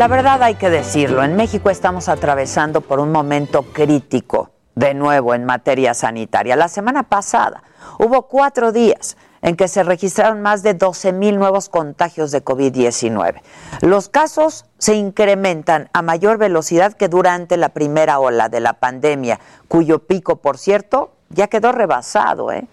La verdad hay que decirlo, en México estamos atravesando por un momento crítico, de nuevo en materia sanitaria. La semana pasada hubo cuatro días en que se registraron más de 12 mil nuevos contagios de COVID-19. Los casos se incrementan a mayor velocidad que durante la primera ola de la pandemia, cuyo pico, por cierto, ya quedó rebasado. ¿eh?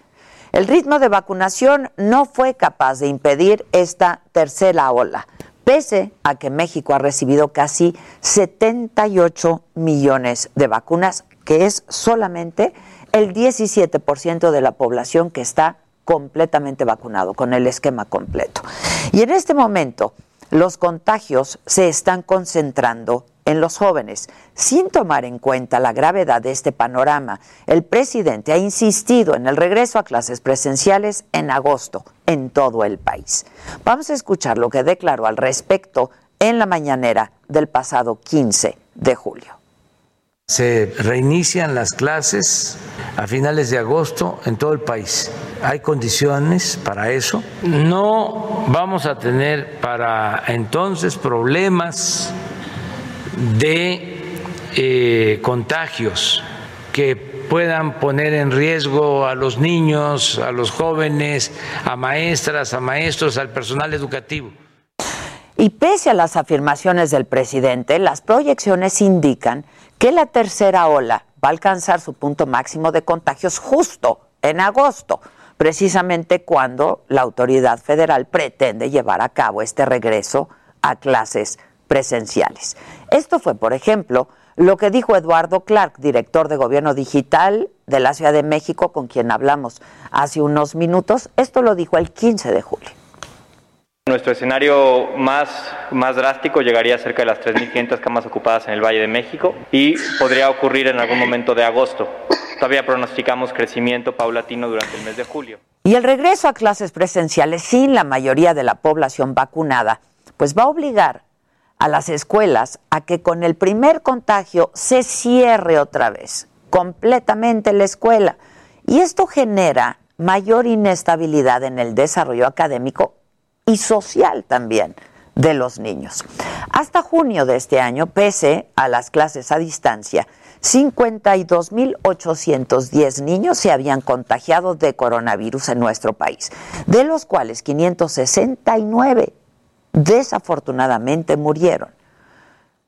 El ritmo de vacunación no fue capaz de impedir esta tercera ola pese a que México ha recibido casi 78 millones de vacunas, que es solamente el 17% de la población que está completamente vacunado, con el esquema completo. Y en este momento los contagios se están concentrando en los jóvenes. Sin tomar en cuenta la gravedad de este panorama, el presidente ha insistido en el regreso a clases presenciales en agosto en todo el país. Vamos a escuchar lo que declaró al respecto en la mañanera del pasado 15 de julio. Se reinician las clases a finales de agosto en todo el país. Hay condiciones para eso. No vamos a tener para entonces problemas de eh, contagios que puedan poner en riesgo a los niños, a los jóvenes, a maestras, a maestros, al personal educativo. Y pese a las afirmaciones del presidente, las proyecciones indican que la tercera ola va a alcanzar su punto máximo de contagios justo en agosto, precisamente cuando la autoridad federal pretende llevar a cabo este regreso a clases presenciales. Esto fue, por ejemplo, lo que dijo Eduardo Clark, director de Gobierno Digital de la Ciudad de México, con quien hablamos hace unos minutos. Esto lo dijo el 15 de julio. Nuestro escenario más, más drástico llegaría a cerca de las 3.500 camas ocupadas en el Valle de México y podría ocurrir en algún momento de agosto. Todavía pronosticamos crecimiento paulatino durante el mes de julio. Y el regreso a clases presenciales sin la mayoría de la población vacunada, pues va a obligar a las escuelas a que con el primer contagio se cierre otra vez completamente la escuela. Y esto genera mayor inestabilidad en el desarrollo académico y social también de los niños. Hasta junio de este año, pese a las clases a distancia, 52.810 niños se habían contagiado de coronavirus en nuestro país, de los cuales 569 desafortunadamente murieron.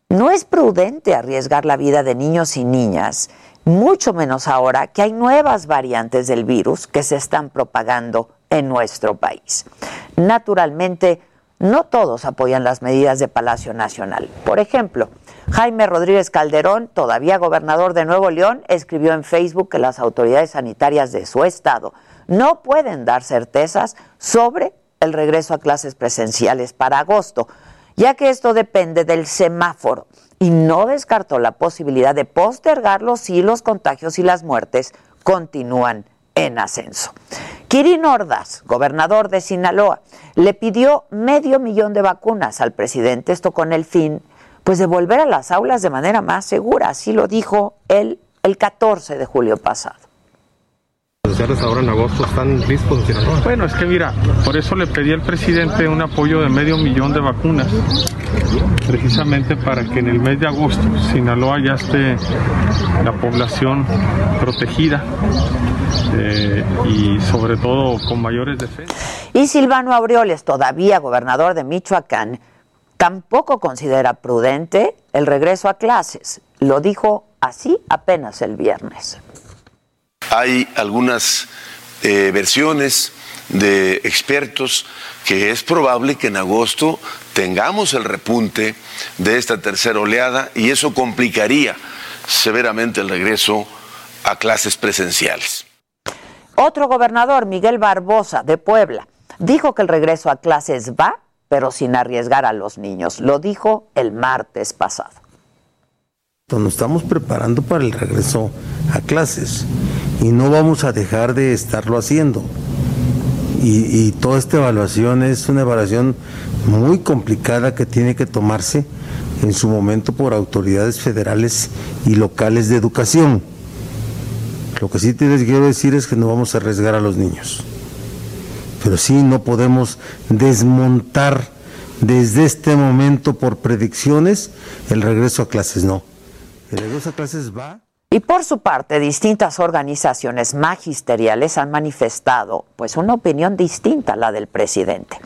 No es prudente arriesgar la vida de niños y niñas, mucho menos ahora que hay nuevas variantes del virus que se están propagando en nuestro país. Naturalmente, no todos apoyan las medidas de Palacio Nacional. Por ejemplo, Jaime Rodríguez Calderón, todavía gobernador de Nuevo León, escribió en Facebook que las autoridades sanitarias de su estado no pueden dar certezas sobre el regreso a clases presenciales para agosto, ya que esto depende del semáforo y no descartó la posibilidad de postergarlo si los contagios y las muertes continúan en ascenso. Kirin Ordaz, gobernador de Sinaloa, le pidió medio millón de vacunas al presidente, esto con el fin pues de volver a las aulas de manera más segura, así lo dijo él el 14 de julio pasado ahora en agosto están listos Bueno, es que mira, por eso le pedí al presidente un apoyo de medio millón de vacunas, precisamente para que en el mes de agosto Sinaloa ya esté la población protegida eh, y sobre todo con mayores defensas. Y Silvano Aureoles, todavía gobernador de Michoacán, tampoco considera prudente el regreso a clases. Lo dijo así apenas el viernes. Hay algunas eh, versiones de expertos que es probable que en agosto tengamos el repunte de esta tercera oleada y eso complicaría severamente el regreso a clases presenciales. Otro gobernador, Miguel Barbosa, de Puebla, dijo que el regreso a clases va, pero sin arriesgar a los niños. Lo dijo el martes pasado. Nos estamos preparando para el regreso a clases y no vamos a dejar de estarlo haciendo. Y, toda esta evaluación es una evaluación muy complicada que tiene que tomarse en su momento por autoridades federales y locales de educación. Lo que sí te les quiero decir es que no vamos a arriesgar a los niños. Pero sí no podemos desmontar desde este momento por predicciones el regreso a clases, no. El regreso a clases va. Y por su parte, distintas organizaciones magisteriales han manifestado pues una opinión distinta a la del presidente.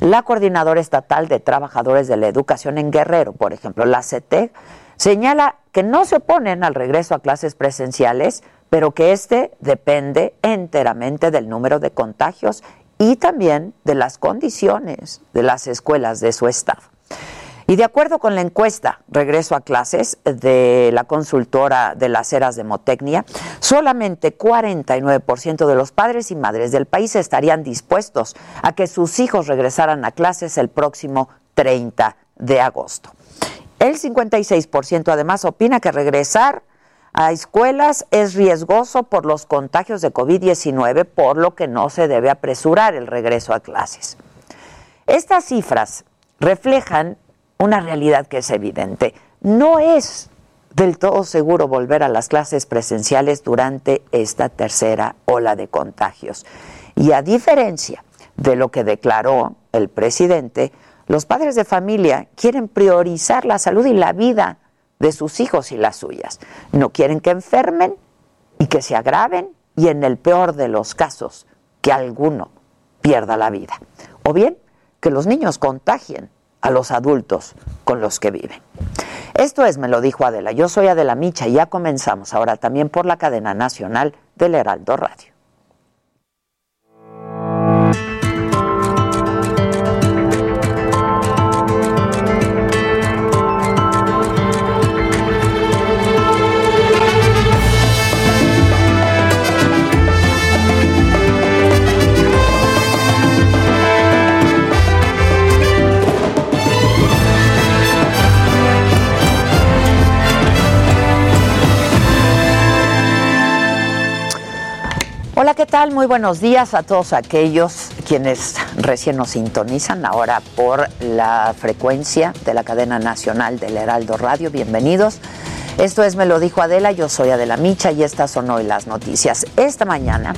La Coordinadora Estatal de Trabajadores de la Educación en Guerrero, por ejemplo, la CETEC, señala que no se oponen al regreso a clases presenciales, pero que este depende enteramente del número de contagios y también de las condiciones de las escuelas de su estado. Y de acuerdo con la encuesta Regreso a clases de la consultora de las eras de Motecnia, solamente 49% de los padres y madres del país estarían dispuestos a que sus hijos regresaran a clases el próximo 30 de agosto. El 56% además opina que regresar a escuelas es riesgoso por los contagios de COVID-19, por lo que no se debe apresurar el regreso a clases. Estas cifras reflejan una realidad que es evidente. No es del todo seguro volver a las clases presenciales durante esta tercera ola de contagios. Y a diferencia de lo que declaró el presidente, los padres de familia quieren priorizar la salud y la vida de sus hijos y las suyas. No quieren que enfermen y que se agraven y en el peor de los casos, que alguno pierda la vida. O bien que los niños contagien a los adultos con los que viven. Esto es, me lo dijo Adela, yo soy Adela Micha y ya comenzamos ahora también por la cadena nacional del Heraldo Radio. ¿Qué tal? Muy buenos días a todos aquellos quienes recién nos sintonizan ahora por la frecuencia de la cadena nacional del Heraldo Radio. Bienvenidos. Esto es Me lo dijo Adela, yo soy Adela Micha y estas son hoy las noticias. Esta mañana,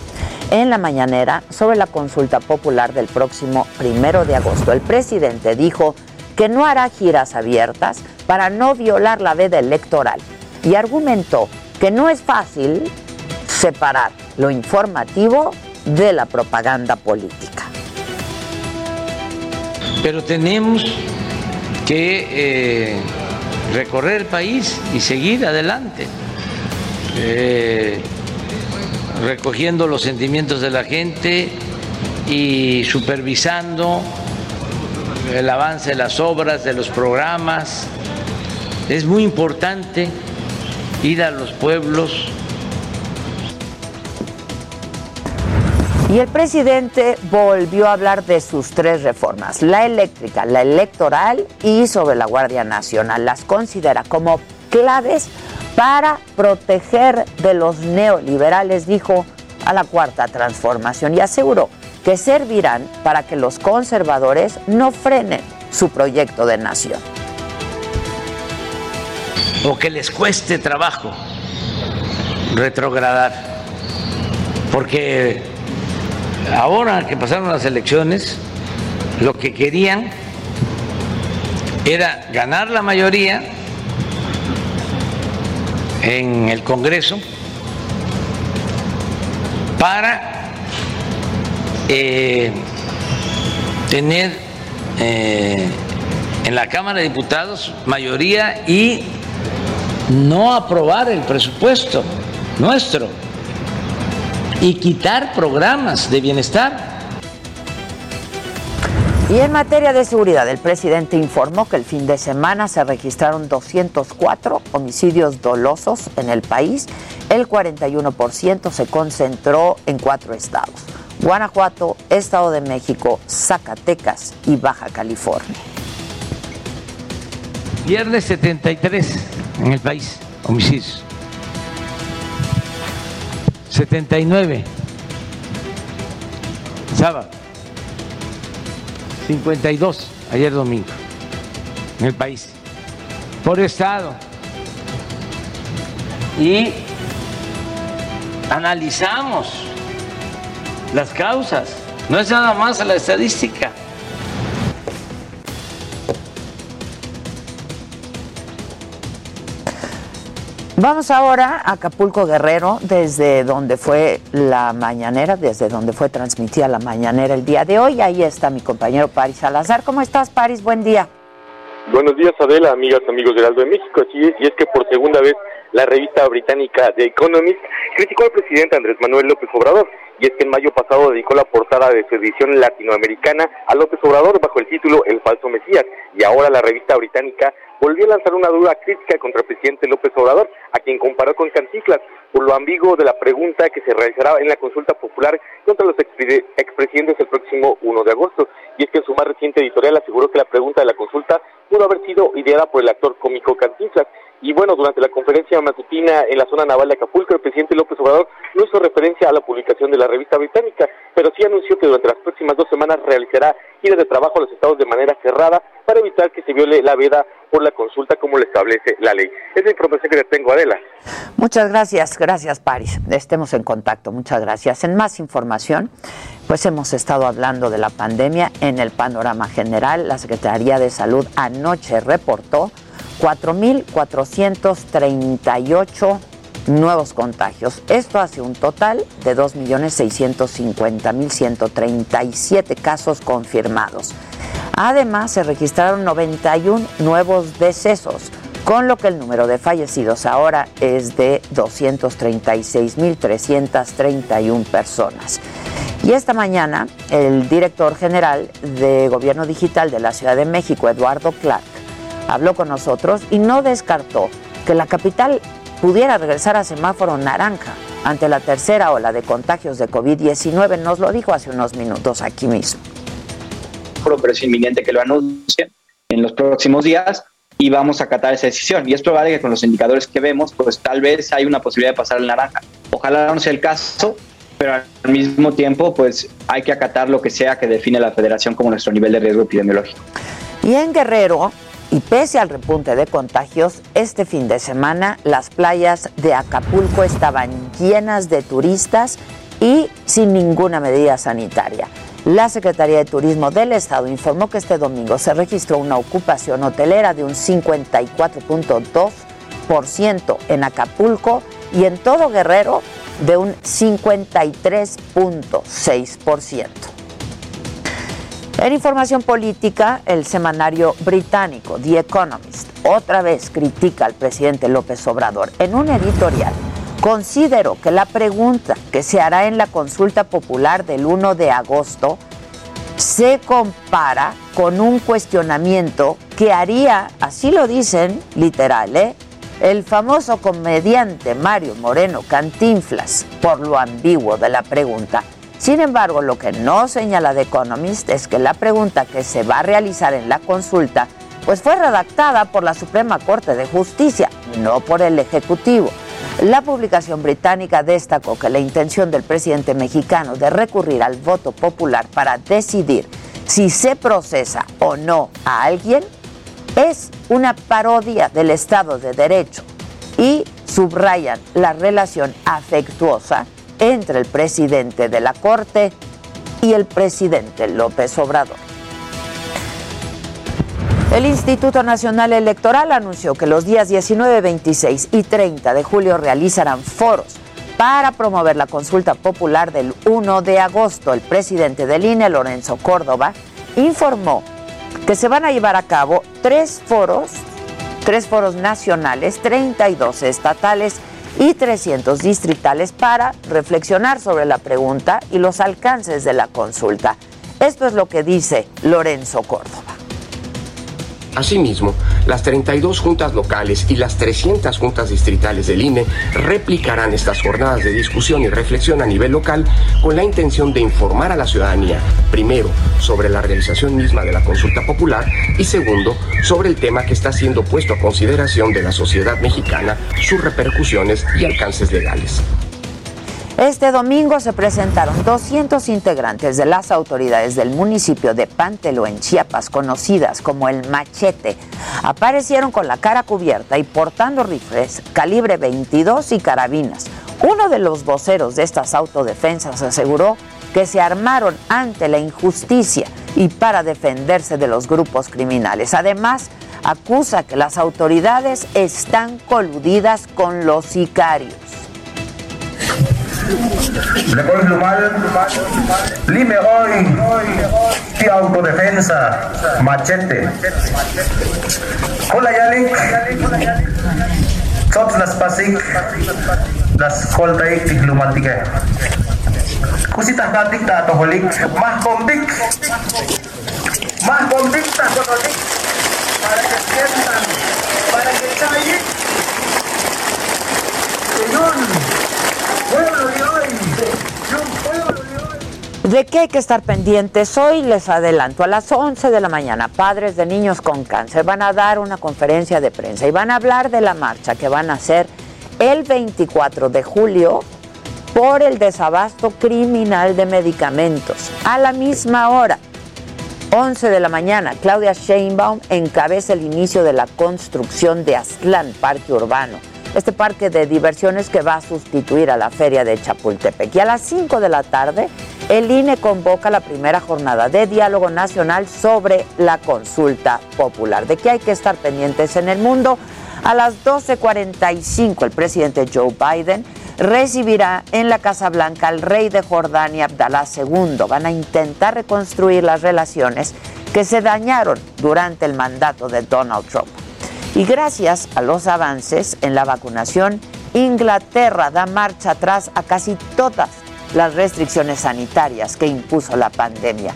en la mañanera, sobre la consulta popular del próximo primero de agosto, el presidente dijo que no hará giras abiertas para no violar la veda electoral y argumentó que no es fácil separar lo informativo de la propaganda política. Pero tenemos que eh, recorrer el país y seguir adelante, eh, recogiendo los sentimientos de la gente y supervisando el avance de las obras, de los programas. Es muy importante ir a los pueblos Y el presidente volvió a hablar de sus tres reformas, la eléctrica, la electoral y sobre la Guardia Nacional. Las considera como claves para proteger de los neoliberales, dijo, a la cuarta transformación y aseguró que servirán para que los conservadores no frenen su proyecto de nación. O que les cueste trabajo retrogradar, porque ahora que pasaron las elecciones, lo que querían era ganar la mayoría en el Congreso para eh, tener eh, en la Cámara de Diputados mayoría y no aprobar el presupuesto nuestro y quitar programas de bienestar. Y en materia de seguridad, el presidente informó que el fin de semana se registraron 204 homicidios dolosos en el país. El 41% se concentró en cuatro estados. Guanajuato, Estado de México, Zacatecas y Baja California. Viernes 73 en el país, homicidios. 79. Sábado. 52 ayer domingo en el país, por estado. Y analizamos las causas, no es nada más la estadística. Vamos ahora a Acapulco Guerrero, desde donde fue la mañanera, desde donde fue transmitida la mañanera el día de hoy. Ahí está mi compañero Paris Salazar. ¿Cómo estás, Paris? Buen día. Buenos días, Adela, amigas, amigos del Aldo de México. Así es, y es que por segunda vez la revista británica The Economist criticó al presidente Andrés Manuel López Obrador. Y es que en mayo pasado dedicó la portada de su edición latinoamericana a López Obrador bajo el título El falso Mesías. Y ahora la revista británica volvió a lanzar una dura crítica contra el presidente López Obrador, a quien comparó con Canticlas, por lo ambiguo de la pregunta que se realizará en la consulta popular contra los expresidentes el próximo 1 de agosto. Y es que en su más reciente editorial aseguró que la pregunta de la consulta pudo haber sido ideada por el actor cómico Cantinflas. Y bueno, durante la conferencia matutina en la zona naval de Acapulco, el presidente López Obrador no hizo referencia a la publicación de la revista británica, pero sí anunció que durante las próximas dos semanas realizará giras de trabajo a los estados de manera cerrada para evitar que se viole la veda por la consulta como le establece la ley. Es la información que le tengo, Adela. Muchas gracias, gracias Paris. Estemos en contacto, muchas gracias. En más información, pues hemos estado hablando de la pandemia en el panorama general. La Secretaría de Salud anoche reportó 4.438 nuevos contagios. Esto hace un total de 2.650.137 casos confirmados. Además, se registraron 91 nuevos decesos, con lo que el número de fallecidos ahora es de 236.331 personas. Y esta mañana, el director general de Gobierno Digital de la Ciudad de México, Eduardo Clark, habló con nosotros y no descartó que la capital pudiera regresar a semáforo naranja ante la tercera ola de contagios de COVID-19. Nos lo dijo hace unos minutos aquí mismo. Pero es inminente que lo anuncien en los próximos días y vamos a acatar esa decisión. Y es probable que con los indicadores que vemos, pues tal vez hay una posibilidad de pasar al naranja. Ojalá no sea el caso, pero al mismo tiempo, pues hay que acatar lo que sea que define la federación como nuestro nivel de riesgo epidemiológico. Y en Guerrero, y pese al repunte de contagios, este fin de semana las playas de Acapulco estaban llenas de turistas y sin ninguna medida sanitaria. La Secretaría de Turismo del Estado informó que este domingo se registró una ocupación hotelera de un 54.2% en Acapulco y en todo Guerrero de un 53.6%. En información política, el semanario británico The Economist otra vez critica al presidente López Obrador. En un editorial, considero que la pregunta que se hará en la consulta popular del 1 de agosto se compara con un cuestionamiento que haría, así lo dicen literal, ¿eh? el famoso comediante Mario Moreno Cantinflas por lo ambiguo de la pregunta. Sin embargo, lo que no señala The Economist es que la pregunta que se va a realizar en la consulta pues fue redactada por la Suprema Corte de Justicia, no por el Ejecutivo. La publicación británica destacó que la intención del presidente mexicano de recurrir al voto popular para decidir si se procesa o no a alguien es una parodia del Estado de Derecho y subrayan la relación afectuosa entre el presidente de la Corte y el presidente López Obrador. El Instituto Nacional Electoral anunció que los días 19, 26 y 30 de julio realizarán foros para promover la consulta popular del 1 de agosto. El presidente del INE, Lorenzo Córdoba, informó que se van a llevar a cabo tres foros, tres foros nacionales, 32 estatales y 300 distritales para reflexionar sobre la pregunta y los alcances de la consulta. Esto es lo que dice Lorenzo Córdoba. Asimismo, las 32 juntas locales y las 300 juntas distritales del INE replicarán estas jornadas de discusión y reflexión a nivel local con la intención de informar a la ciudadanía, primero, sobre la realización misma de la consulta popular y segundo, sobre el tema que está siendo puesto a consideración de la sociedad mexicana, sus repercusiones y alcances legales. Este domingo se presentaron 200 integrantes de las autoridades del municipio de Pantelo, en Chiapas, conocidas como el Machete. Aparecieron con la cara cubierta y portando rifles calibre 22 y carabinas. Uno de los voceros de estas autodefensas aseguró que se armaron ante la injusticia y para defenderse de los grupos criminales. Además, acusa que las autoridades están coludidas con los sicarios. Le mal, lime hoy, ti autodefensa, machete. Hola Yalik, tot las pasik, las koltaik lumatique. Kusita katik ta toholik, mah kombik, mah kombik ta toholik, para que ¿De qué hay que estar pendientes? Hoy les adelanto, a las 11 de la mañana, padres de niños con cáncer van a dar una conferencia de prensa y van a hablar de la marcha que van a hacer el 24 de julio por el desabasto criminal de medicamentos. A la misma hora, 11 de la mañana, Claudia Sheinbaum encabeza el inicio de la construcción de Aztlán, Parque Urbano este parque de diversiones que va a sustituir a la feria de Chapultepec. Y a las 5 de la tarde, el INE convoca la primera jornada de diálogo nacional sobre la consulta popular. ¿De qué hay que estar pendientes en el mundo? A las 12.45 el presidente Joe Biden recibirá en la Casa Blanca al rey de Jordania, Abdalá II. Van a intentar reconstruir las relaciones que se dañaron durante el mandato de Donald Trump. Y gracias a los avances en la vacunación, Inglaterra da marcha atrás a casi todas las restricciones sanitarias que impuso la pandemia.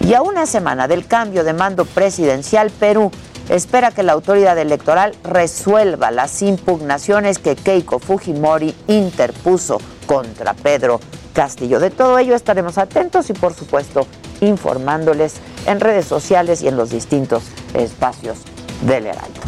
Y a una semana del cambio de mando presidencial, Perú espera que la autoridad electoral resuelva las impugnaciones que Keiko Fujimori interpuso contra Pedro Castillo. De todo ello estaremos atentos y por supuesto informándoles en redes sociales y en los distintos espacios del Heraldo.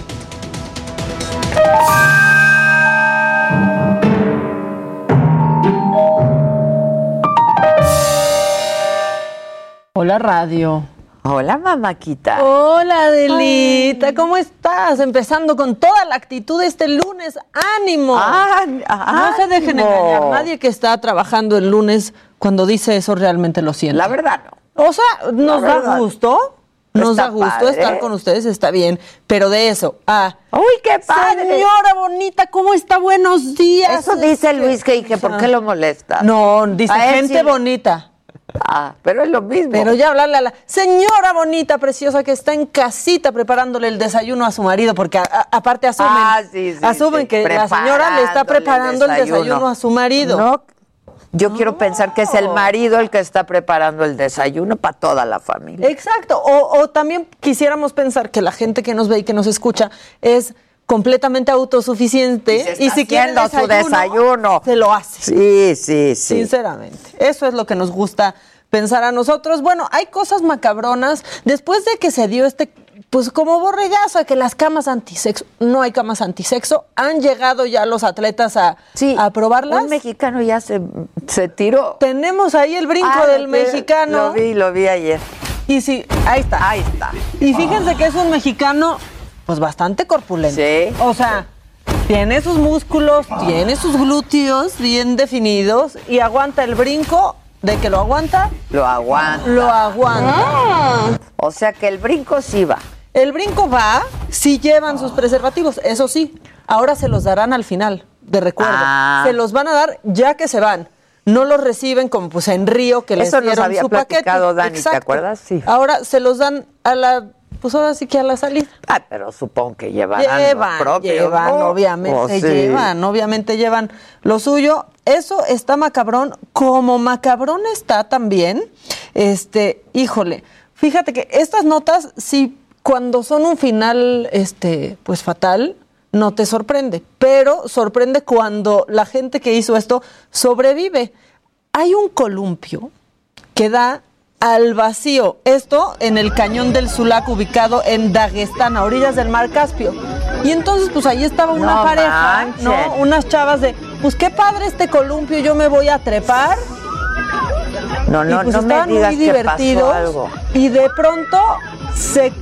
Hola radio. Hola mamáquita. Hola Adelita, ¿cómo estás? Empezando con toda la actitud este lunes. ¡Ánimo! no se dejen engañar. Nadie que está trabajando el lunes cuando dice eso realmente lo siente. La verdad no. O sea, nos da gusto nos da gusto estar con ustedes, está bien, pero de eso a... ¡Uy, qué padre! Señora bonita, ¿cómo está? Buenos días. Eso dice Luis que dije, ¿por qué lo molesta? No, dice gente bonita. Ah, pero es lo mismo. Pero ya hablarle a la señora bonita, preciosa, que está en casita preparándole el desayuno a su marido, porque aparte asumen, ah, asumen que la señora le está preparando el desayuno. a su marido. No, yo quiero pensar que es el marido el que está preparando el desayuno para toda la familia. Exacto. O, también quisiéramos pensar que la gente que nos ve y que nos escucha es completamente autosuficiente y, si quiere su desayuno, se lo hace. Sí, sí, sí. Sinceramente. Eso es lo que nos gusta pensar a nosotros. Bueno, hay cosas macabronas. Después de que se dio este pues como borregazo, que las camas antisexo, no hay camas antisexo, han llegado ya los atletas a, a probarlas. Un mexicano ya se, se tiró. Tenemos ahí el brinco ah, del mexicano. Lo vi, lo vi ayer. Y sí, ahí está. Ahí está. Y fíjense que es un mexicano, pues bastante corpulento. Sí. O sea, tiene sus músculos, tiene sus glúteos bien definidos y aguanta el brinco ¿De que lo aguanta? Lo aguanta. Lo aguanta. Ah. O sea que el brinco sí va. El brinco va si llevan sus preservativos, eso sí. Ahora se los darán al final, de recuerdo. Ah. Se los van a dar ya que se van. No los reciben como pues en Río que les dieron había su paquete. Dani, ¿te acuerdas? Sí. Ahora se los dan a la pues ahora sí que a la salida. Ah, pero supongo que llevarán llevan, propio, llevan, obviamente, llevan, obviamente llevan lo suyo. Eso está macabrón, como macabrón está también Este, híjole, fíjate que estas notas, sí, cuando son un final, este, pues fatal, no te sorprende, pero sorprende cuando la gente que hizo esto sobrevive. Hay un columpio que da al vacío, esto en el cañón del Sulak ubicado en Dagestán, a orillas del mar Caspio. Y entonces pues ahí estaba una No pareja, manches. ¿no? Unas chavas de, pues qué padre este columpio, yo me voy a trepar. No, Y, no, pues, no me estaban digas muy que pasó divertidos, algo. Y de pronto se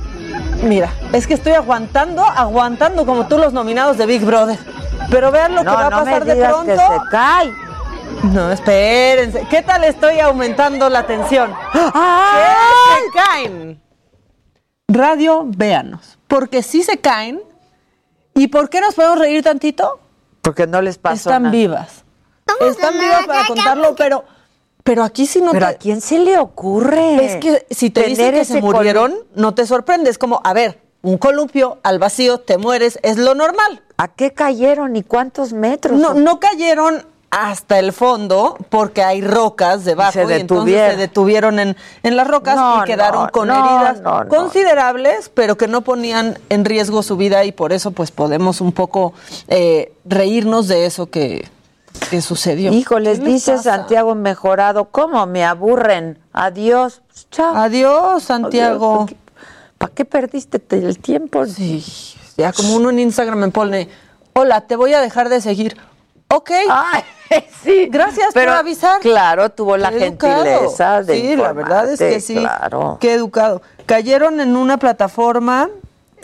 Mira, es que estoy aguantando, aguantando como tú los nominados de Big Brother. Pero vean lo No, que va a no me pasar de digas pronto. que se cae. No, espérense. ¿Qué tal estoy aumentando la tensión? ¡Ay! ¿Qué se caen? Radio, véanos. Porque si se caen. ¿Y por qué nos podemos reír tantito? Porque no les pasó Están nada. vivas. Están vivas para contarlo, pero, pero aquí sí no Pero te- ¿a quién se le ocurre? Es que si te dicen que se murieron, no te sorprende. Es como, a ver, un columpio al vacío, te mueres, es lo normal. ¿A qué cayeron y cuántos metros? No, no cayeron hasta el fondo porque hay rocas debajo Se y, entonces se detuvieron en, en las rocas No, y quedaron no, con no, heridas considerables, pero que no ponían en riesgo su vida y por eso pues podemos un poco eh, reírnos de eso que, que sucedió. ¿Qué les dice pasa? Santiago Mejorado, ¿cómo me aburren? Adiós. Chao. Adiós, Santiago. Adiós. ¿Para qué perdiste te- el tiempo? Sí, ya como uno en Instagram me pone, hola, te voy a dejar de seguir. Ok. Ay, sí. Gracias Pero, por avisar. Claro, tuvo la educado. gentileza de Sí, la verdad es que sí. Claro. Qué educado. Cayeron en una plataforma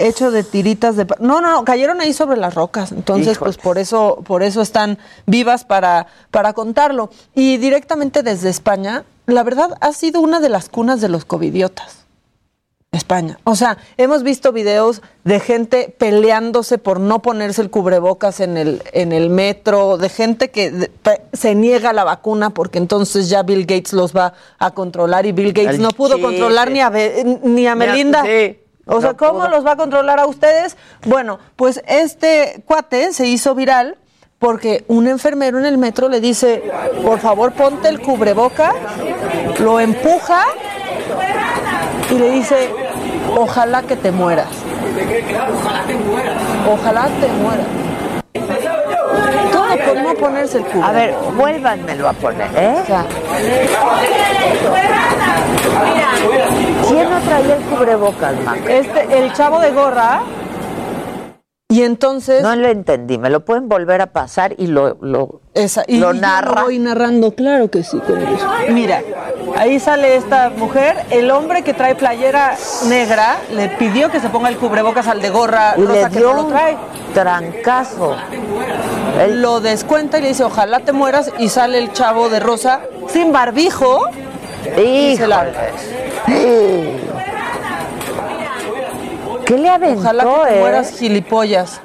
hecho de tiritas de no no no cayeron ahí sobre las rocas entonces pues por eso por eso están vivas para para contarlo y directamente desde España la verdad ha sido una de las cunas de los covidiotas España. O sea, hemos visto videos de gente peleándose por no ponerse el cubrebocas en el, en el metro, de gente que se niega a la vacuna porque entonces ya Bill Gates los va a controlar y Bill Gates El no pudo chiste. controlar ni a, ni a Ni a- Melinda. sí, o sea, ¿cómo los va a controlar a ustedes? Bueno, pues este cuate se hizo viral porque un enfermero en el metro le dice, por favor ponte el cubreboca, lo empuja y le dice, ojalá que te mueras. Ojalá te mueras. Todo por no ponerse el cubreboca. A ver, vuélvanmelo a poner, ¿eh? O sea, ¿Quién no traía el cubrebocas, este, el chavo de gorra. Y entonces. No lo entendí, me lo pueden volver a pasar y lo, lo, Esa, y lo narra. voy narrando, claro que sí. Mira, ahí sale esta mujer, el hombre que trae playera negra le pidió que se ponga el cubrebocas al de gorra y le que dio no lo trae. trancazo. El- Lo descuenta y le dice, ojalá te mueras, y sale el chavo de rosa sin barbijo. y se larga. Híjoles. ¿Qué le aventó, Ojalá que te eh? mueras gilipollas.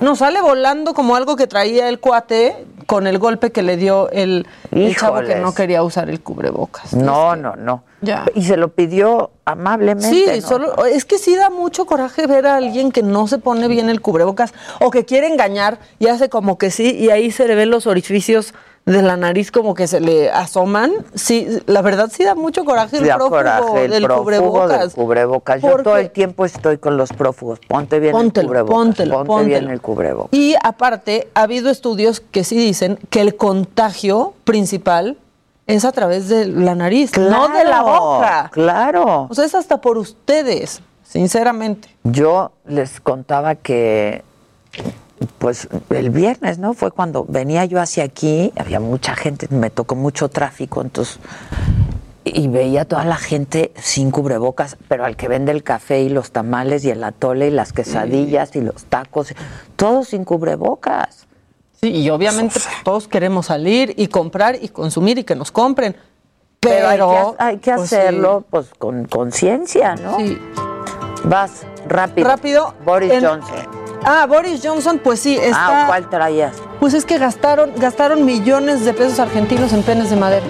No, sale volando como algo que traía el cuate con el golpe que le dio el, el chavo que no quería usar el cubrebocas. No, no, no. Ya. Y se lo pidió amablemente. Sí, ¿no? solo es que sí da mucho coraje ver a alguien que no se pone bien el cubrebocas o que quiere engañar y hace como que sí y ahí se le ven los orificios de la nariz como que se le asoman. Sí, la verdad sí da mucho coraje el da prófugo coraje, el del prófugo cubrebocas. del cubrebocas. Yo todo el tiempo estoy con los prófugos. Ponte bien Póntelo, el cubrebocas. póntelo, Ponte póntelo. bien el cubrebocas. Y aparte, ha habido estudios que sí dicen que el contagio principal es a través de la nariz, no de la boca. Claro. O sea, es hasta por ustedes, sinceramente. Yo les contaba que, pues el viernes, ¿no? Fue cuando venía yo hacia aquí, había mucha gente, me tocó mucho tráfico, entonces, y veía toda la gente sin cubrebocas, pero al que vende el café y los tamales y el atole y las quesadillas y los tacos, todos sin cubrebocas. Sí, y obviamente todos queremos salir y comprar y consumir y que nos compren. Pero, Pero, hay que, hay que pues, sí. hacerlo pues con conciencia, ¿no? Sí. Vas rápido. Rápido. Boris En- Johnson. Ah, Boris Johnson, pues sí, está. Ah, ¿cuál traías? Pues es que gastaron, gastaron millones de pesos argentinos en penes de madera.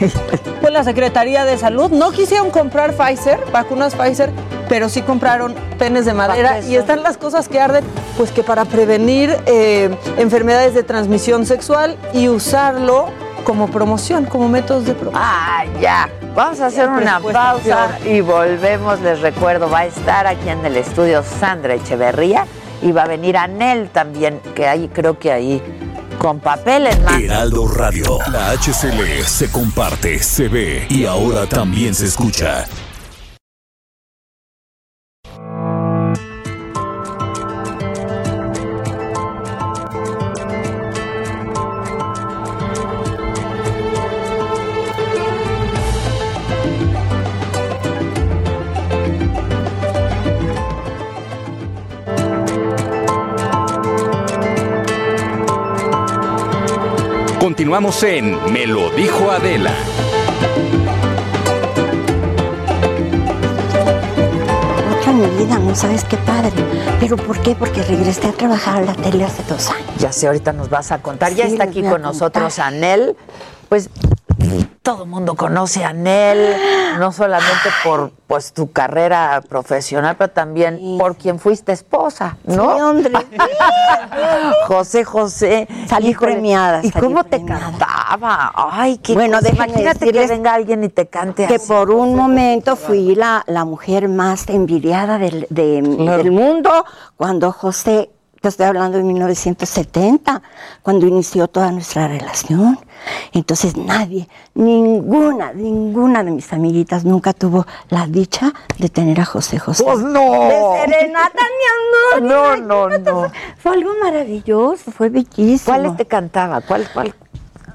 Pues la Secretaría de Salud no quisieron comprar Pfizer, vacunas Pfizer, pero sí compraron penes de madera y están las cosas que arden, pues que para prevenir eh, enfermedades de transmisión sexual y usarlo como promoción, como métodos de promoción. Ah, ya. Vamos a hacer una pausa y volvemos. Les recuerdo, va a estar aquí en el estudio Sandra Echeverría y va a venir Anel también, que ahí creo que ahí con papel en. Heraldo Radio, la HCL se comparte, se ve y ahora también se escucha. Continuamos en Me lo dijo Adela. Otra mi vida, no sabes qué padre. ¿Pero por qué? Porque regresé a trabajar a la tele hace dos años. Ya sé, ahorita nos vas a contar. ya está aquí con nosotros. Anel. Pues todo el mundo conoce a Anel, no solamente por pues tu carrera profesional, pero también por quien fuiste esposa, ¿no? Sí, hombre. José José. Salí Híjole, premiada, ¿Y salí cómo te cantaba? Ay, qué Bueno, cosa. Imagínate que venga alguien y te cante que así. por un momento fui la, la mujer más envidiada del, de- del mundo cuando José, te estoy hablando de 1970, cuando inició toda nuestra relación. Entonces nadie, ninguna, ninguna de mis amiguitas nunca tuvo la dicha de tener a José José. Pues no. De serenata, mi amor. No, no, no. Fue algo maravilloso, fue bellísimo. ¿Cuáles te cantaba? ¿Cuál, cuál,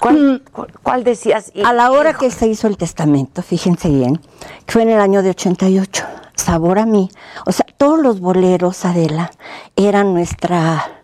cuál, cuál, cuál decías? A la hora que se hizo el testamento, fíjense bien, que fue en el año de 88, Sabor a mí. O sea, todos los boleros, Adela, eran nuestra...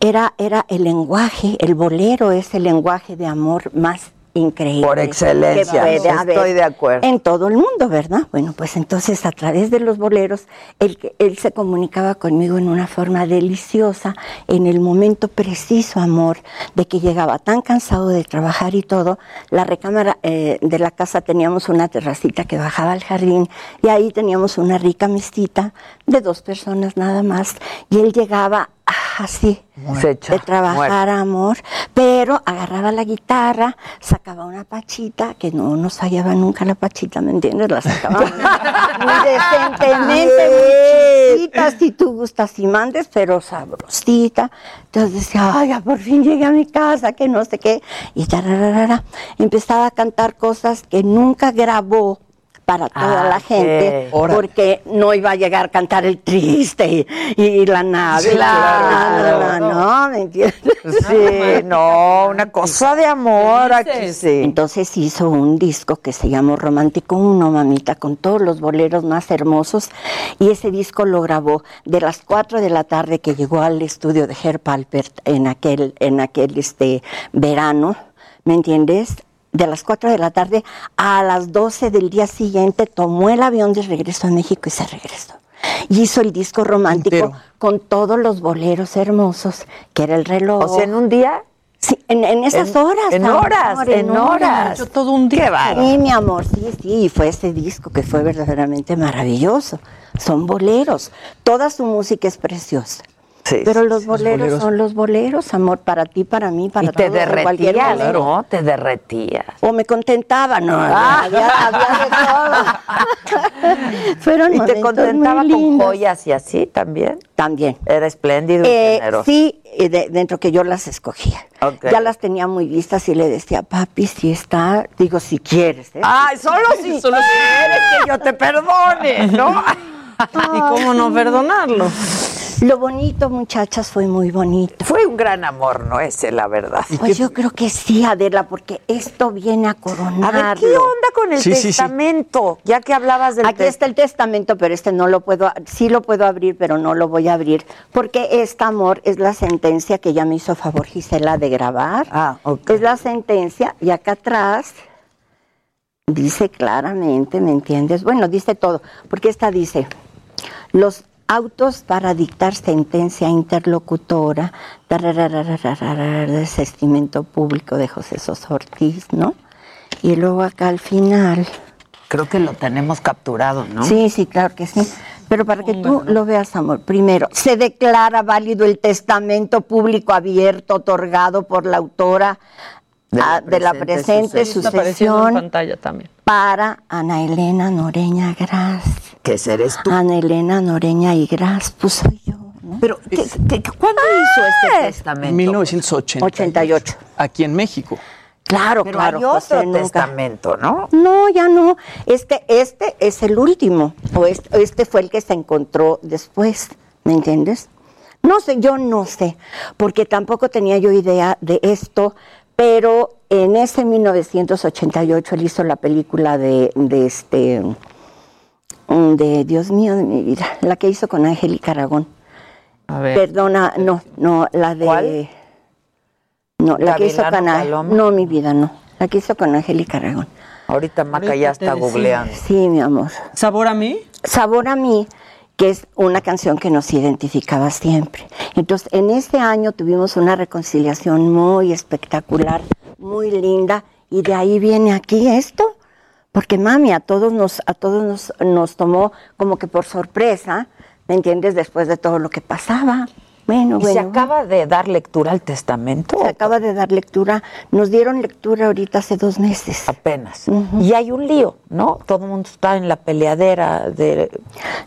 Era, era el lenguaje, el bolero es el lenguaje de amor más increíble. Por excelencia, que puede estoy de acuerdo. En todo el mundo, ¿verdad? Bueno, pues entonces a través de los boleros, él, él se comunicaba conmigo en una forma deliciosa, en el momento preciso, amor, de que llegaba tan cansado de trabajar y todo. La recámara eh, de la casa teníamos una terracita que bajaba al jardín y ahí teníamos una rica mesita de dos personas nada más. Y él llegaba así, de trabajar, amor, pero agarraba la guitarra, sacaba una pachita, que no nos hallaba nunca la pachita, ¿me entiendes? La sacaba muy decentemente, muy chiquita, si tú gustas y mandes, pero sabrosita. Entonces decía, ay, ya por fin llegué a mi casa, que no sé qué. Y tararara, empezaba a cantar cosas que nunca grabó para toda Ah, la gente, porque no iba a llegar a cantar el triste y, y la nave. Claro. No, no, no, ¿me entiendes? Sí, no, una cosa de amor aquí sí. Entonces hizo un disco que se llamó Romántico Uno, mamita, con todos los boleros más hermosos. Y ese disco lo grabó de las 4 de la tarde que llegó al estudio de Herb Alpert en aquel, en aquel este, verano, ¿me entiendes? De las 4 de la tarde a las 12 del día siguiente tomó el avión de regreso a México y se regresó. Y hizo el disco romántico Entero. con todos los boleros hermosos, que era el reloj. O sea, en un día. Sí, en, en esas En- horas. en amor, horas, en horas. Todo un día. Sí, mi amor, sí, sí, y fue ese disco que fue verdaderamente maravilloso. Son boleros. Toda su música es preciosa. Sí, Pero los boleros, son los boleros, amor, para ti, para mí, para Y te todos, cualquier derretías. ¿no? Te derretías. O me contentaba, no, Ah. había, había de todo. Fueron ¿Y te contentaba muy con joyas y así también? También. Era espléndido y Eh, generoso. sí, de- dentro que yo las escogía. Ya las tenía muy vistas y le decía, papi, si está, digo, si quieres. ¿eh? Ay, solo si Solo si quieres que yo te perdone, ¿no? ¿Y cómo no perdonarlo? Lo bonito, muchachas, fue muy bonito. Fue un gran amor, ¿no? Ese, la verdad. Pues yo creo que sí, Adela, porque esto viene a A coronarlo. ver, ¿qué onda con el Sí, sí, sí. testamento? Ya que hablabas del Aquí está el testamento, pero este no lo puedo, sí lo puedo abrir, pero no lo voy a abrir, porque este amor es la sentencia que ya me hizo favor Gisela de grabar. Ah, ok. Es la sentencia y acá atrás dice claramente, ¿me entiendes? Bueno, dice todo, porque esta dice, los autos para dictar sentencia interlocutora, tarararararara, desistimiento público de José Sosa Ortiz, ¿no? Y luego acá al final... Creo que lo tenemos capturado, ¿no? Sí, sí, claro que sí. Pero para que tú lo veas, amor, primero, se declara válido el testamento público abierto otorgado por la autora de la, de la presente en sucesión pantalla también. para Ana Elena Noreña Gras. ¿Qué eres tú? Ana Elena Noreña y Gras, pues soy yo. Pero, ¿qué, qué- ¿cuándo hizo este testamento? 1988. Aquí en México. Claro, Pero claro. hay otro José, testamento, ¿no? No, ya no. Este, este es el último. O este, este fue el que se encontró después. ¿Me entiendes? No sé, yo no sé, porque tampoco tenía yo idea de esto, pero en ese 1988 él hizo la película de, de este, de Dios mío de mi vida, la que hizo con Angélica Aragón. A ver. Perdona, no, no, la de. ¿Cuál? No, la que hizo ¿Gavilano con. Paloma? No, mi vida, no. La que hizo con Angélica Aragón. Ahorita Maca ya está googleando. Sí, mi amor. ¿Sabor a mí? Sabor a mí, que es una canción que nos identificaba siempre. Entonces, en este año tuvimos una reconciliación muy espectacular, muy linda, y de ahí viene aquí esto, porque mami, a todos nos, a todos nos, nos tomó como que por sorpresa, ¿me entiendes? Después de todo lo que pasaba. Bueno, ¿Y se bueno. acaba de dar lectura al testamento? Se acaba de dar lectura, nos dieron lectura ahorita hace dos meses. Apenas. Y hay un lío, ¿no? Todo el mundo está en la peleadera de...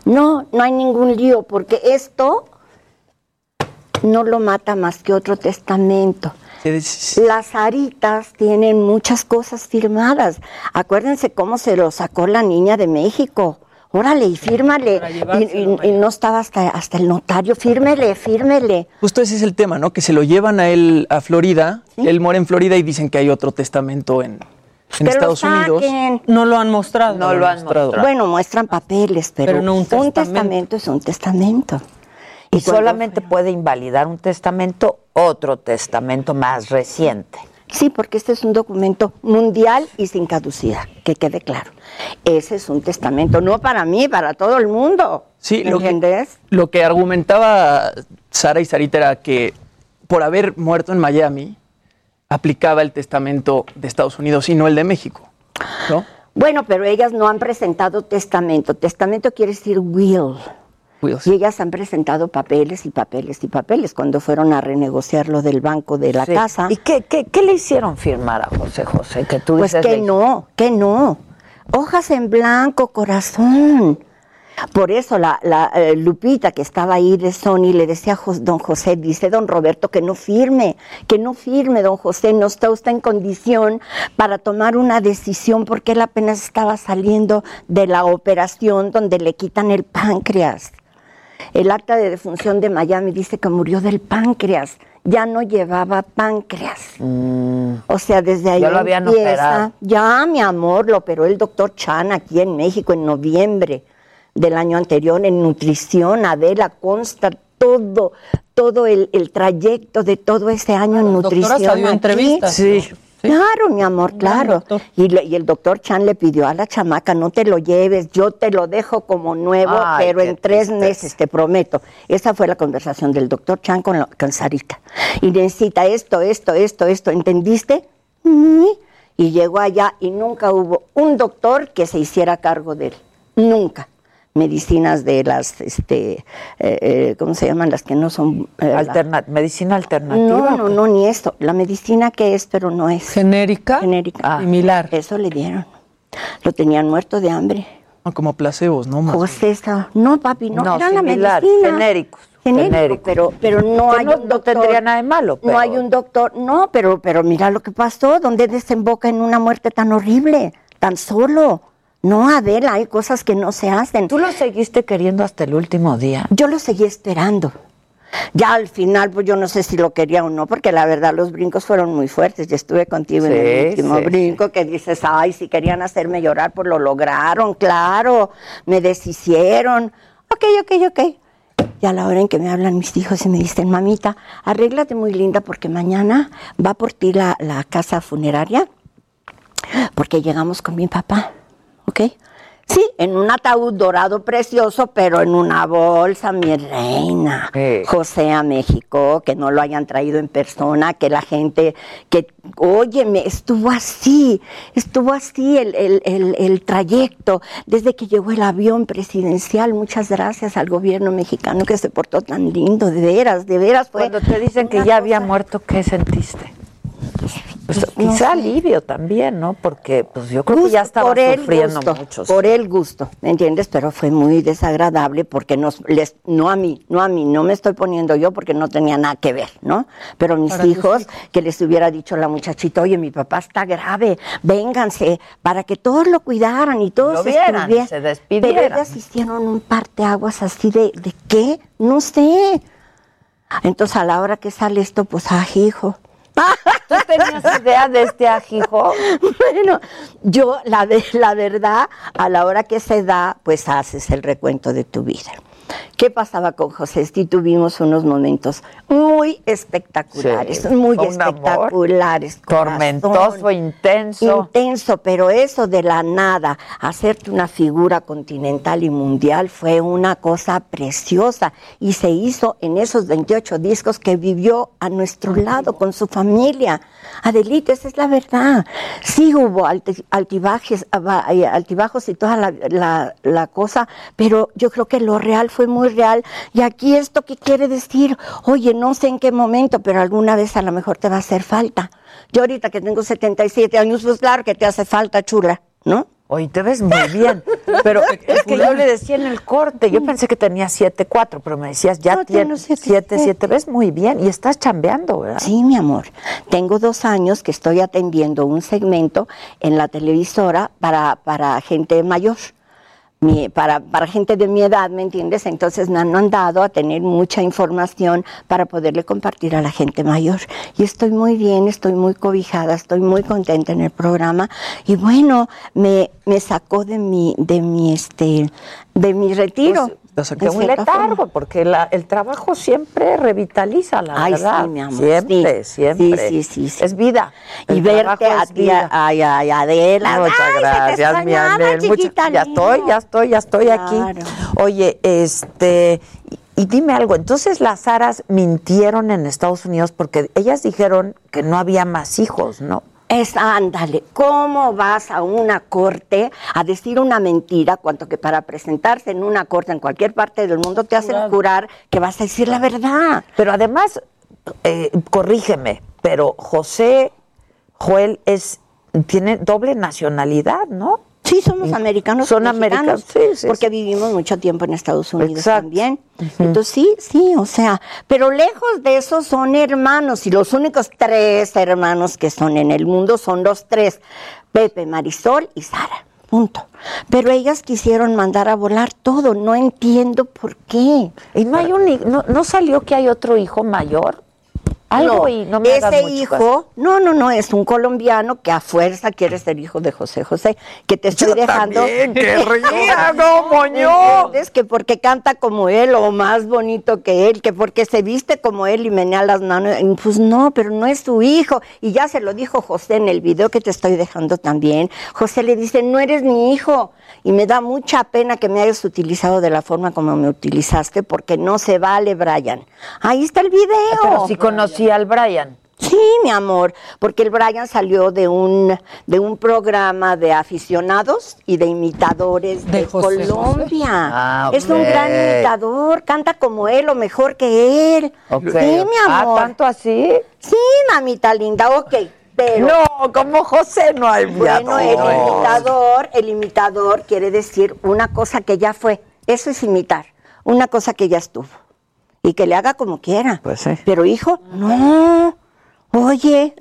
No, no hay ningún lío, porque esto no lo mata más que otro testamento. Las aritas tienen muchas cosas firmadas. Acuérdense cómo se lo sacó la niña de México. Órale, y fírmale. Y, y- y no estaba hasta, hasta el notario. Fírmele, fírmele. Justo ese es el tema, ¿no? Que se lo llevan a él a Florida, él muere en Florida y dicen que hay otro testamento en, en Estados Unidos. No lo han mostrado. No lo han mostrado. Bueno, muestran papeles, pero, Pero no un testamento es un testamento. Y solamente puede invalidar un testamento otro testamento más reciente. Sí, porque este es un documento mundial y sin caducidad, que quede claro. Ese es un testamento, no para mí, para todo el mundo. Sí, ¿Me lo que, entiendes? lo que argumentaba Sara y Sarita era que por haber muerto en Miami, aplicaba el testamento de Estados Unidos y no el de México. ¿no? Bueno, pero ellas no han presentado testamento. Testamento quiere decir will. Y ellas han presentado papeles y papeles y papeles cuando fueron a renegociar lo del banco de la Sí. casa. ¿Y qué, qué, qué le hicieron firmar a José José? Que tú Pues dices que le- no, que no. Hojas en blanco, corazón. Por eso la, la, eh, Lupita que estaba ahí de Sony le decía a don José, dice don Roberto que no firme, que no firme don José, no está usted en condición para tomar una decisión porque él apenas estaba saliendo de la operación donde le quitan el páncreas. El acta de defunción de Miami dice que murió del páncreas, ya no llevaba páncreas. O sea, desde ahí Mm. Ya lo habían empieza. operado. Ya, mi amor, lo operó el doctor Chan aquí en México en noviembre del año anterior en nutrición. Adela consta todo, todo el, el trayecto de todo ese año en nutrición. hasta dio aquí. entrevistas, Sí. Claro, mi amor, claro. Y, le- y el doctor Chan le pidió a la chamaca, no te lo lleves, yo te lo dejo como nuevo, Ay, pero en tres meses, te prometo. Esa fue la conversación del doctor Chan con, la- con Sarita. Y necesita esto, esto, esto, esto, ¿entendiste? Y llegó allá y nunca hubo un doctor que se hiciera cargo de él. Nunca. Medicinas de las, este, eh, eh, ¿cómo se llaman? Las que no son... eh, la- medicina alternativa. no, no, no, ni esto. La medicina que es, pero no es. ¿Genérica? Genérica. Similar. Eso le dieron. Lo tenían muerto de hambre. No, como placebos, ¿no? Más José estaba- No, papi, no, No, era la medicina. genéricos, Genérico, genéricos. pero, pero no Que hay no- un no doctor. tendría nada de malo, pero- No hay un doctor. No, pero, pero mira lo que pasó. ¿Dónde desemboca en una muerte tan horrible? Tan solo. No, Adela, hay cosas que no se hacen. ¿Tú lo seguiste queriendo hasta el último día? Yo lo seguí esperando. Ya al final, pues yo no sé si lo quería o no, porque la verdad los brincos fueron muy fuertes. Yo estuve contigo en el último sí, brinco que dices, ay, si querían hacerme llorar, pues lo lograron, claro, me deshicieron. Ok, ok, ok. Y a la hora en que me hablan mis hijos y me dicen, mamita, arréglate muy linda porque mañana va por ti la, la casa funeraria, porque llegamos con mi papá, ¿ok? Sí, en un ataúd dorado precioso, pero en una bolsa, mi reina. José a México, que no lo hayan traído en persona, que la gente, que, óyeme, estuvo así, estuvo así el, el, el, el trayecto, desde que llegó el avión presidencial. Muchas gracias al gobierno mexicano que se portó tan lindo, de veras, de veras. Fue Cuando te dicen que ya había muerto, ¿qué sentiste? Pues, no quizá alivio también, ¿no? Porque pues yo creo que ya estaba por el sufriendo gusto, mucho. por el gusto, ¿me entiendes? Pero fue muy desagradable porque nos, les, no a mí, no a mí, no me estoy poniendo yo porque no tenía nada que ver, ¿no? Pero mis Para hijos, que les hubiera dicho la muchachita, oye, mi papá está grave, vénganse, para que todos lo cuidaran y todos Lo vieran, estuvieran. se despidieran. Pero ellas hicieron un parteaguas así de, ¿de qué? No sé. Entonces a la hora que sale esto, pues, ah, hijo. ¿Tú tenías idea de este ajijo? Bueno, yo la, la verdad, a la hora que se da, pues haces el recuento de tu vida. ¿Qué pasaba con José? Sí, tuvimos unos momentos muy espectaculares, Sí, muy espectaculares. Tormentoso, corazón. intenso. Intenso, pero eso de la nada, hacerte una figura continental y mundial fue una cosa preciosa y se hizo en esos 28 discos que vivió a nuestro lado con su familia. Adelito, esa es la verdad. Sí hubo alti- altibajes, aba- eh, altibajos y toda la, la- la cosa, pero yo creo que lo real fue muy real. Y aquí esto que quiere decir, oye, no sé en qué momento, pero alguna vez a lo mejor te va a hacer falta. Yo ahorita que tengo 77 años, pues claro que te hace falta, chula, ¿no? Oye, te ves muy bien. Pero es que yo le decía en el corte, yo pensé que tenía 7-4, pero me decías, ya No, tienes siete, 7-7, te ves muy bien y estás chambeando, ¿verdad? Sí, mi amor. Tengo dos años que estoy atendiendo un segmento en la televisora para, para gente mayor. Mi- para, para gente de mi edad, ¿me entiendes? Entonces me han mandado a tener mucha información para poderle compartir a la gente mayor. Y estoy muy bien, estoy muy cobijada, estoy muy contenta en el programa. Y bueno, me, me sacó de mi, de mi, este, de mi retiro. De un letargo, forma. porque la- el trabajo siempre revitaliza, la Ay, verdad. sí, mi amor. Siempre, sí. siempre. Sí, sí, sí, sí. Es vida. Y verte a es ti, ay, ay, Adela. Muchas Ay, se te gracias, mi extrañaba, Anel. Chiquita ya estoy, ya estoy, ya estoy aquí. Oye, este, y, y dime algo, entonces las Aras mintieron en Estados Unidos porque ellas dijeron que no había más hijos, ¿no? Es, ándale, ¿cómo vas a una corte a decir una mentira cuanto que para presentarse en una corte en cualquier parte del mundo te hacen jurar que vas a decir la verdad? Pero además, eh, corrígeme, pero José Joel es tiene doble nacionalidad, ¿no? Sí, somos americanos. Son americanos, sí, sí, Porque vivimos mucho tiempo en Estados Unidos Exacto. también. Entonces, sí, sí, o sea, pero lejos de eso son hermanos y los únicos tres hermanos que son en el mundo son los tres, Pepe, Marisol y Sara. Punto. Pero ellas quisieron mandar a volar todo, no entiendo por qué. Y no hay un no, no salió que hay otro hijo mayor. Algo no, y no me ese mucho hijo, caso. no, no, no, es un colombiano que a fuerza quiere ser hijo de José José, que te estoy dejando. también querría, no, moño. Es que porque canta como él o más bonito que él, que porque se viste como él y menea las manos, pues no, pero no es su hijo. Y ya se lo dijo José en el video que te estoy dejando también. José le dice, no eres mi hijo. Y me da mucha pena que me hayas utilizado de la forma como me utilizaste, porque no se vale, Brian. Ahí está el video. Pero sí conocí al Brian. Sí, mi amor, porque el Brian salió de un de un programa de aficionados y de imitadores de, De José Colombia. Ah, Es un gran imitador, canta como él o mejor que él. Sí, mi amor. Ah, ¿tanto así? Sí, mamita linda, ok. Pero No, como José no hay bueno, el imitador, el imitador quiere decir una cosa que ya fue. Eso es imitar, una cosa que ya estuvo. Y que le haga como quiera. Pues sí. Pero hijo, no. Oye.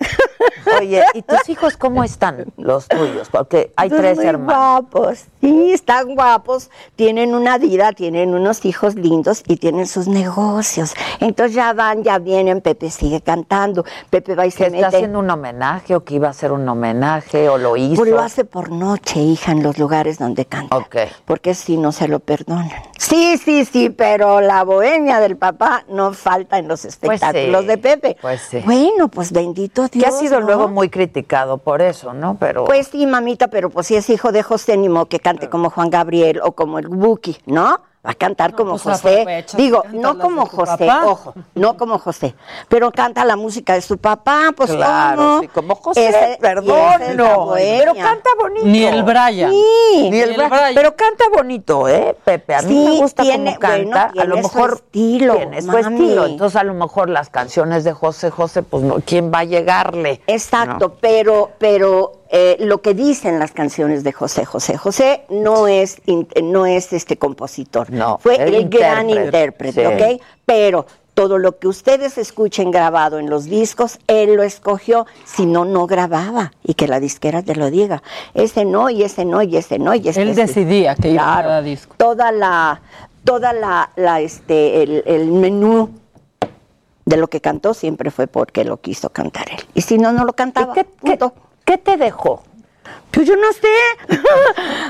Oye, ¿y tus hijos cómo están, los tuyos? Porque hay Pues tres muy hermanos. guapos, sí, están guapos, tienen una vida, tienen unos hijos lindos y tienen sus negocios. Entonces ya van, ya vienen, Pepe sigue cantando, Pepe va y ¿Que se está mete. haciendo un homenaje o que iba a hacer un homenaje o lo hizo? Pues lo hace por noche, hija, en los lugares donde canta. Ok. Porque si no se lo perdonan. Sí, sí, sí, pero la bohemia del papá no falta en los espectáculos sí, de Pepe. pues sí. Bueno, pues bendito Dios. Que ha sido ¿no? luego muy criticado por eso, ¿no? Pero Pues sí, mamita, pero pues si es hijo de José, ni modo que cante como Juan Gabriel o como el Buki, ¿no? Va a cantar como pues José. Digo, no como tu José, papá. ojo, no como José. Pero canta la música de su papá, pues Claro, ¿cómo? sí, como José, Ese- perdón, no, pero canta bonito. Ni el Brian. Sí. Ni el Ni el Bra- Brian. pero canta bonito, ¿eh, Pepe? A mí Sí, me gusta tiene- cómo canta. bueno, a lo tiene su mejor estilo, tiene su estilo. Entonces, a lo mejor las canciones de José José, pues no, ¿quién va a llegarle? Exacto, pero, pero eh, lo que dicen las canciones de José José, José no es, in- no es este compositor, No, fue el el, gran intérprete, sí. ¿ok? Pero todo lo que ustedes escuchen grabado en los discos, él lo escogió, si no, no grababa, y que la disquera te lo diga. Ese no, y ese no, y ese no, y ese Él ese. decidía que iba a cada disco. Toda la, toda la, la, este, el, el menú de lo que cantó siempre fue porque lo quiso cantar él. Y si no, no lo cantaba. qué- punto. ¿Qué te dejó? Pues yo no sé.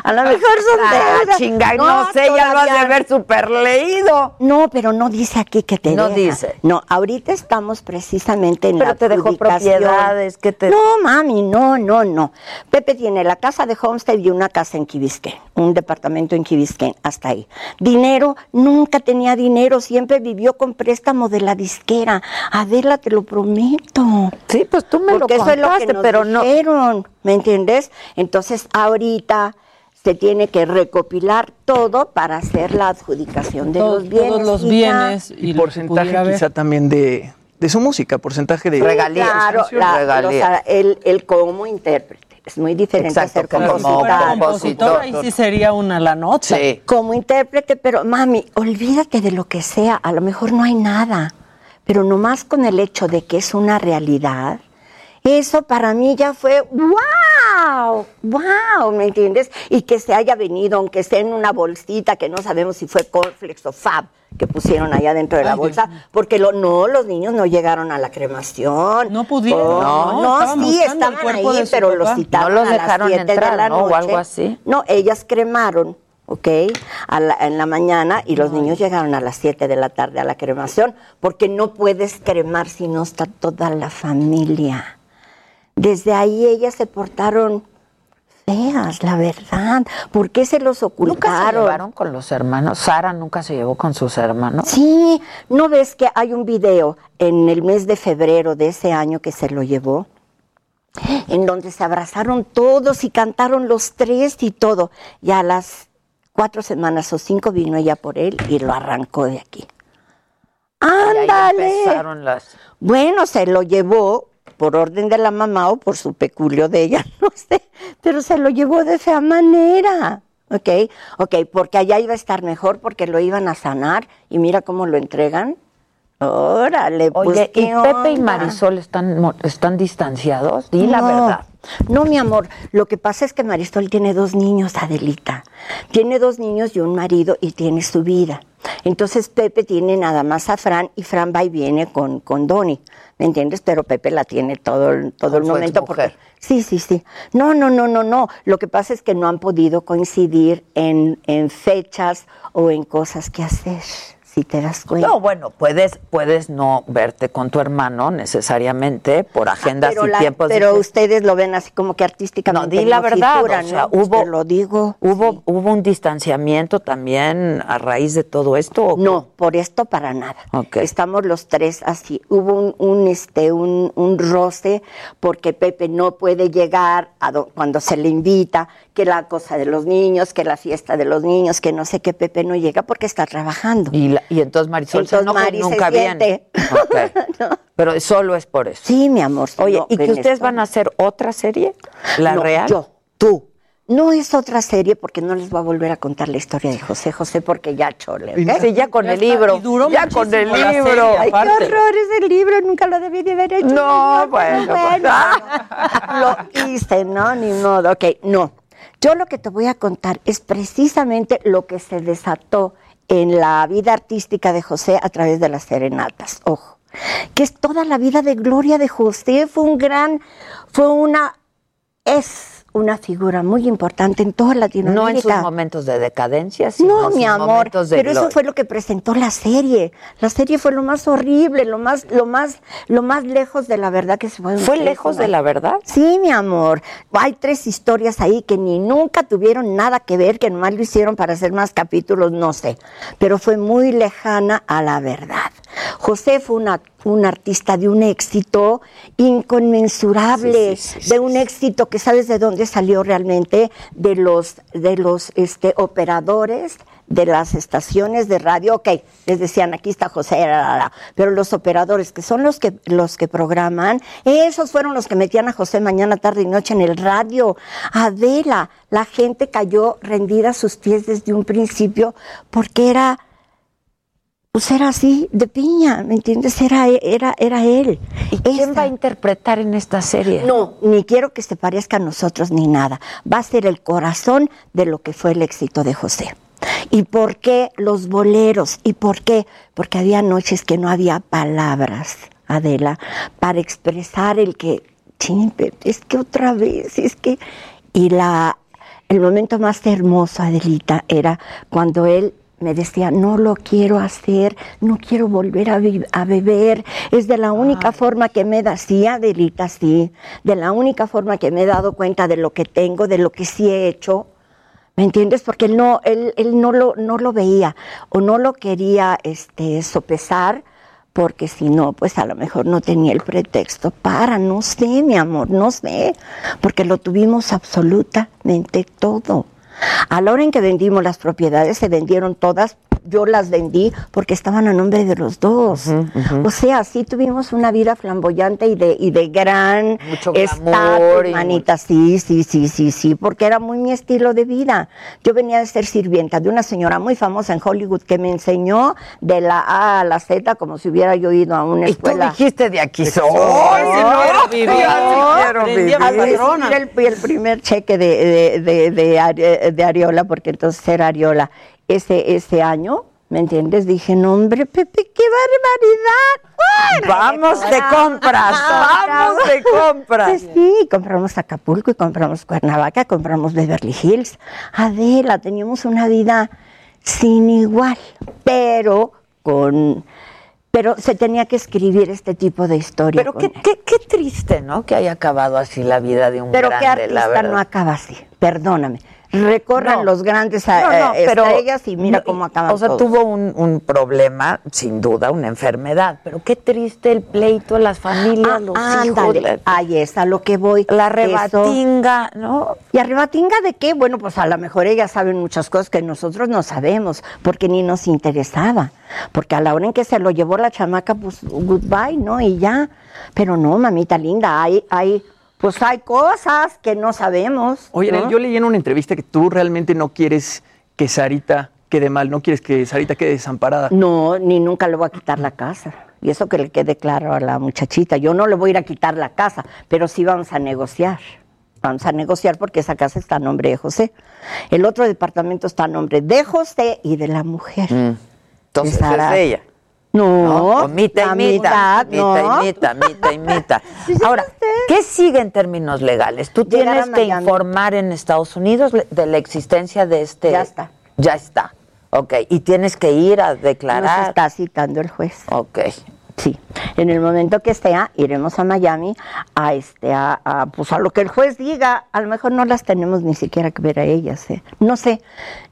A lo mejor son Ah, deudas. chinga, no, sé, ya lo has de haber super leído. No, pero no dice aquí que te No deja. dice. No, ahorita estamos precisamente en Pero la te dejó propiedades, ¿qué te- No, mami, no, no, no. Pepe tiene la casa de Homestead y una casa en Biscayne, un departamento en Biscayne, hasta ahí. Dinero, nunca tenía dinero, siempre vivió con préstamo de la disquera. Adela, te lo prometo. Sí, pues tú me Porque lo eso es lo que contaste, nos pero no. dijeron, ¿me entiendes? Entonces, ahorita se tiene que recopilar todo para hacer la adjudicación de Todo- los bienes. todos los bienes Y porcentaje quizá también de, de su música, porcentaje de Regalías. Claro, la- regalías. sea, el, el como intérprete. Es muy diferente Exacto, como compositor. compositor, ahí sí sería una la nota. Sí. Como intérprete, pero mami, olvídate de lo que sea, a lo mejor no hay nada, pero nomás con el hecho de que es una realidad, eso para mí ya fue wow, wow, ¿me entiendes? Y que se haya venido, aunque sea en una bolsita que no sabemos si fue Cornflakes o Fab que pusieron allá dentro de la Ay, Dios bolsa, porque lo, no, los niños no llegaron a la cremación. No pudieron, Oh, no, no, estaban sí, estaban ahí, pero papá. los citaron No los a las dejaron 7 de la ¿no? O noche. algo así. No, ellas cremaron, ¿ok? A la- en la mañana y los niños llegaron a las 7 de la tarde a la cremación porque no puedes cremar si no está toda la familia. Desde ahí ellas se portaron feas, la verdad. ¿Por qué se los ¿Nunca se ocultaron? llevaron con los hermanos? ¿Sara nunca se llevó con sus hermanos? Sí, ¿no ves que hay un video en el mes de febrero de ese año que se lo llevó? En donde se abrazaron todos y cantaron los tres y todo. Y a las cuatro semanas o cinco vino ella por él y lo arrancó de aquí. ¡Ándale! las... Bueno, se lo llevó por orden de la mamá o por su peculio de ella, no sé, pero se lo llevó de esa manera. ¿Ok? Ok, porque allá iba a estar mejor porque lo iban a sanar y mira cómo lo entregan. Órale, pues, ¿y ¿qué Pepe y? Marisol están, están distanciados? Di la verdad. No, mi amor, lo que pasa es que Marisol tiene dos niños, Adelita. Tiene dos niños y un marido y tiene su vida. Entonces Pepe tiene nada más a Fran y Fran va y viene con, con Donny, ¿me entiendes? Pero Pepe la tiene todo, el- todo el momento. Porque, sí, sí, sí. No, no, no, no, no. Lo que pasa es que no han podido coincidir en, en fechas o en cosas que hacer, si te das cuenta. No, bueno, puedes, puedes no verte con tu hermano necesariamente por agendas y la- tiempos. pero ustedes lo ven así como que No, artísticamente. di la no verdad, o sea, ¿no? hubo, lo digo. hubo, hubo un distanciamiento también a raíz de todo esto. ¿o No, por esto para nada. Ok. Estamos los tres así. Hubo un, un, este, un, un roce porque Pepe no puede llegar a do- cuando se le invita, que la cosa de los niños, que la fiesta de los niños, que no sé qué, Pepe no llega porque está trabajando. Y, la- y entonces Marisol se Entonces enoja se nunca viene. Pero solo es por eso. Sí, mi amor. Oye, no, ¿y que ustedes esto- van a hacer otra serie? ¿La No, real? Yo, tú. No es otra serie porque no les voy a volver a contar la historia de José José porque ya chole. Sí, ya con Ya el está, libro. y duró ya con el libro. serie, Ay, qué horror ese libro, nunca lo debí de haber hecho. No, pero bueno, lo hice, ¿no? Ni modo. Ok, no. Yo lo que te voy a contar es precisamente lo que se desató en la vida artística de José a través de las serenatas. Ojo, que es toda la vida de gloria de José. Fue un gran, fue una, es una figura muy importante en toda Latinoamérica. No en sus momentos de decadencia, sino No, en mi sus amor, momentos de pero eso fue lo que presentó la serie. La serie fue lo más horrible, lo más, lo más, lo más lejos de la verdad que se puede. ¿Fue lejos de la verdad? Sí, mi amor. Hay tres historias ahí que ni nunca tuvieron nada que ver, que nomás lo hicieron para hacer más capítulos, no sé. Pero fue muy lejana a la verdad. José fue una, un artista de un éxito inconmensurable, de un éxito que sabes de dónde salió realmente, de los, de los este, operadores de las estaciones de radio, ok, les decían aquí está José, la, la, la, pero los operadores que son los que los que programan, esos fueron los que metían a José mañana, tarde y noche en el radio. Adela, la gente cayó rendida a sus pies desde un principio porque era pues era así, de piña, ¿me entiendes? Era, era, era él. ¿Y quién va a interpretar en esta serie? No, ni quiero que se parezca a nosotros ni nada. Va a ser el corazón de lo que fue el éxito de José. ¿Y por qué los boleros? ¿Y por qué? Porque había noches que no había palabras, Adela, para expresar el que, "Chin, pero es que otra vez, es que... Y la, el momento más hermoso, Adelita, era cuando él me decía, no lo quiero hacer, no quiero volver a, a beber, es de la única forma que me da, sí, Adelita, sí, de la única forma que me he dado cuenta de lo que tengo, de lo que sí he hecho, ¿me entiendes? Porque él no, él, él no, lo, no lo veía o no lo quería este, sopesar, porque si no, pues a lo mejor no tenía el pretexto para, no sé, mi amor, no sé, porque lo tuvimos absolutamente todo. A la hora en que vendimos las propiedades, se vendieron todas, yo las vendí porque estaban a nombre de los dos. O sea, sí tuvimos una vida flamboyante y de, y de gran estatus, manita, sí, sí, sí, sí, sí, porque era muy mi estilo de vida. Yo venía de ser sirvienta de una señora muy famosa en Hollywood que me enseñó de la A a la Z como si hubiera yo ido a una Y tú escuela. dijiste de aquí soy. Si no quiero vivir, el, el primer cheque de, de, de, de Ariola, porque entonces era Ariola. Ese, ese año, ¿me entiendes? Dije, no, hombre, Pepe, qué barbaridad. Vamos de compras, vamos de compras. Pues sí, compramos Acapulco y compramos Cuernavaca, compramos Beverly Hills. Adela, teníamos una vida sin igual, pero con... Pero se tenía que escribir este tipo de historia. Pero qué, qué, qué triste, ¿no? Que haya acabado así la vida de un Pero grande, qué la artista no acaba así, perdóname. Recorran No. los grandes No, no, eh, pero- estrellas y mira no, cómo acaban O sea, todos. tuvo un, un problema, sin duda, una enfermedad. Pero qué triste el pleito, las familias, los hijos. Ándale, la- ahí es a lo que voy. La Eso. rebatinga, ¿no? ¿Y arrebatinga de qué? Bueno, pues a lo mejor ellas saben muchas cosas que nosotros no sabemos, porque ni nos interesaba. Porque a la hora en que se lo llevó la chamaca, pues goodbye, ¿no? Y ya. Pero no, mamita linda, hay, hay, pues hay cosas que no sabemos. Oye, ¿no? Yo leí en una entrevista que tú realmente no quieres que Sarita quede mal, no quieres que Sarita quede desamparada. No, ni nunca le voy a quitar la casa. Y eso que le quede claro a la muchachita. Yo no le voy a ir a quitar la casa, pero sí vamos a negociar. Vamos a negociar porque esa casa está a nombre de José. El otro departamento está a nombre de José y de la mujer. Entonces De Sara. es de ella. No, O mita la y mita, mitad, mita no. y mita, mita y mita. Sí, Ahora. ¿qué sigue en términos legales? Tú tienes que informar en Estados Unidos de la existencia de este... Ya está. Ya está. Ok, y tienes que ir a Nos declarar. está citando el juez. Ok. Sí, en el momento que sea, iremos a Miami a este a, a, pues a lo que el juez diga. A lo mejor no las tenemos ni siquiera que ver a ellas, ¿eh? No sé,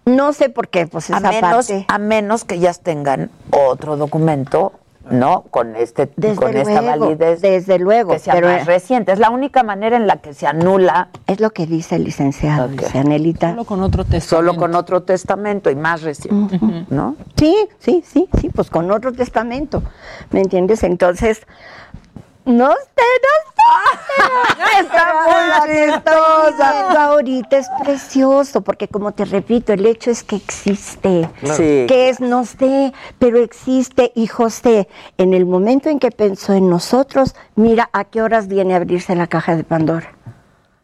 no sé por qué, pues A menos, parte. a menos que ellas tengan otro documento, ¿no? Con este, Desde con esta validez. desde luego, Que sea pero- más reciente. Es la única manera en la que se anula. Es lo que dice el licenciado, Ok. dice Anelita. Solo con otro testamento. Solo con otro testamento y más reciente, ¿no? Sí, sí, sí, sí, pues con otro testamento, ¿me entiendes? Entonces, no sé, no sé. Está muy chistosa. Ahorita es precioso, porque como te repito, el hecho es que existe. Sí. Que es, no sé, pero existe. Y José, en el momento en que pensó en nosotros, mira a qué horas viene a abrirse la caja de Pandora.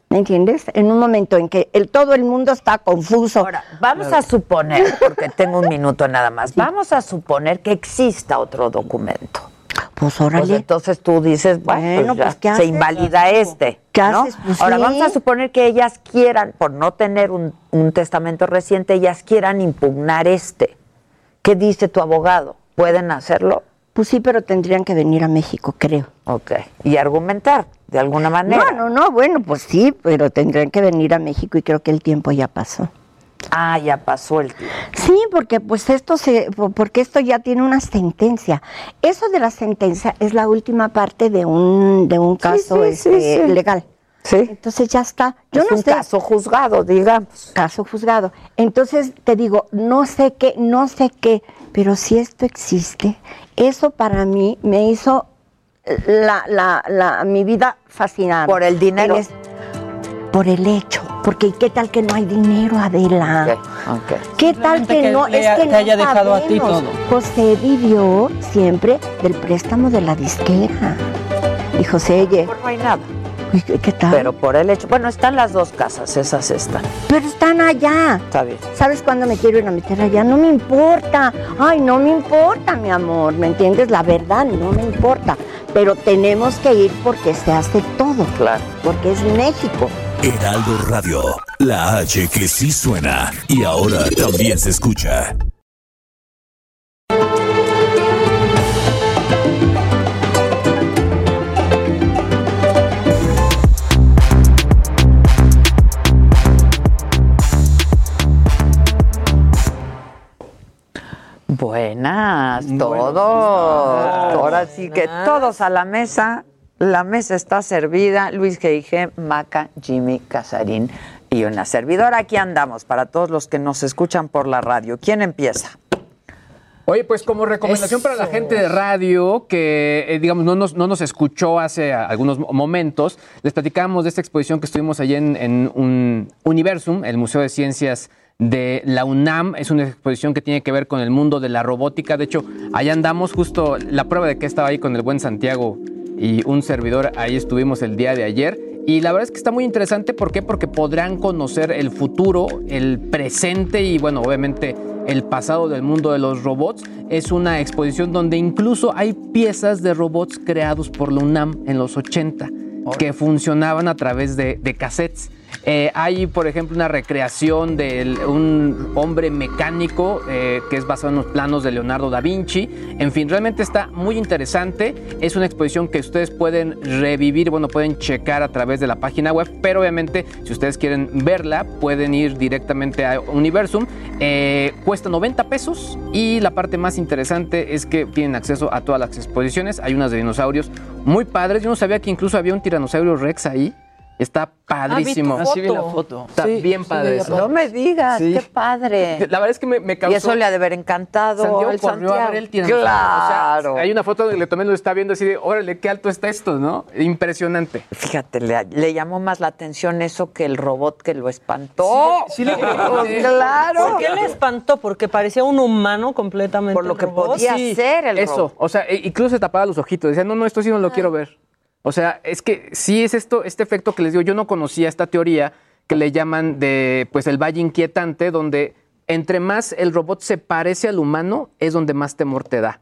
¿Me entiendes? En un momento en que el, todo el mundo está confuso. Ahora, vamos a suponer, porque tengo un minuto nada más, vamos a suponer que exista otro documento. Pues órale. Pues entonces tú dices, bueno, Bueno, pues ya, pues, ¿qué se invalida este. ¿Qué ¿no? haces? Pues, Ahora sí. vamos a suponer que ellas quieran, por no tener un, un testamento reciente, ellas quieran impugnar este. ¿Qué dice tu abogado? ¿Pueden hacerlo? Pues sí, pero tendrían que venir a México, creo. Ok. Y argumentar de alguna manera. No, no, no, bueno, pues sí, pero tendrían que venir a México y creo que el tiempo ya pasó. Ah, ya pasó el tiempo. Sí, porque pues esto se, po- porque esto ya tiene una sentencia. Eso de la sentencia es la última parte de un, de un caso sí, sí, este, sí. legal. Sí. Entonces ya está. Yo es no un sé. caso juzgado, digamos. Caso juzgado. Entonces te digo, no sé qué, no sé qué, pero si esto existe, eso para mí me hizo la, la, la, mi vida fascinante. ¿Por el dinero? Por el hecho. Porque ¿qué tal que no hay dinero, Adela? ¿Qué tal que, que no? le- es que te no haya dejado a ti todo. José vivió siempre del préstamo de la disquera. Y José, oye, No hay nada. uy, ¿qué qué tal? Pero por el hecho. Bueno, están las dos casas, esas están. Pero están allá. Está bien. ¿Sabes cuándo me quiero ir a meter allá? No me importa. Ay, no me importa, mi amor. ¿Me entiendes? La verdad, no me importa. Pero tenemos que ir porque se hace todo. Claro. Porque es México. Heraldo Radio, la H que sí suena y ahora también se escucha. Buenas, todos. Ahora sí que todos a la mesa. La mesa está servida. Luis G.I.G., Maca, Jimmy, Casarín y una servidora. Aquí andamos para todos los que nos escuchan por la radio. ¿Quién empieza? Oye, pues como recomendación para la gente de radio que, eh, digamos, no nos, no nos escuchó hace a- algunos mo- momentos, les platicamos de esta exposición que estuvimos allí en, en un Universum, el Museo de Ciencias de la UNAM. Es una exposición que tiene que ver con el mundo de la robótica. De hecho, allá andamos justo, la prueba de que estaba ahí con el buen Santiago y un servidor, ahí estuvimos el día de ayer. Y la verdad es que está muy interesante, ¿por qué? Porque podrán conocer el futuro, el presente y bueno, obviamente el pasado del mundo de los robots. Es una exposición donde incluso hay piezas de robots creados por la UNAM en los 80 que funcionaban a través de, de cassettes. Eh, hay, por ejemplo, una recreación de un hombre mecánico eh, que es basado en los planos de Leonardo da Vinci. En fin, realmente está muy interesante. Es una exposición que ustedes pueden revivir, bueno, pueden checar a través de la página web, pero obviamente si ustedes quieren verla, pueden ir directamente a Universum. Eh, cuesta 90 pesos y la parte más interesante es que tienen acceso a todas las exposiciones. Hay unas de dinosaurios muy padres. Yo no sabía que incluso había un tiranosaurio Rex ahí. Está padrísimo. Ah, sí vi la foto. Está Sí, bien padre eso. No me digas, Sí. qué padre. La verdad es que me, me causó... Y eso le ha de haber encantado Santiago al corrió a ver el. O sea, Claro. hay una foto donde le tomé, lo está viendo así de, órale, qué alto está esto, ¿no? Impresionante. Fíjate, le, le llamó más la atención eso que el robot que lo espantó. Sí, sí le- claro. ¿Por qué le espantó? Porque parecía un humano completamente. Por lo que robot. podía Sí, ser el Eso, robot. o sea, e- incluso se tapaba los ojitos. Decía, no, no, esto sí no lo quiero ver. O sea, es que sí es esto, este efecto que les digo, yo no conocía esta teoría que le llaman de, pues, el valle inquietante, donde entre más el robot se parece al humano, es donde más temor te da.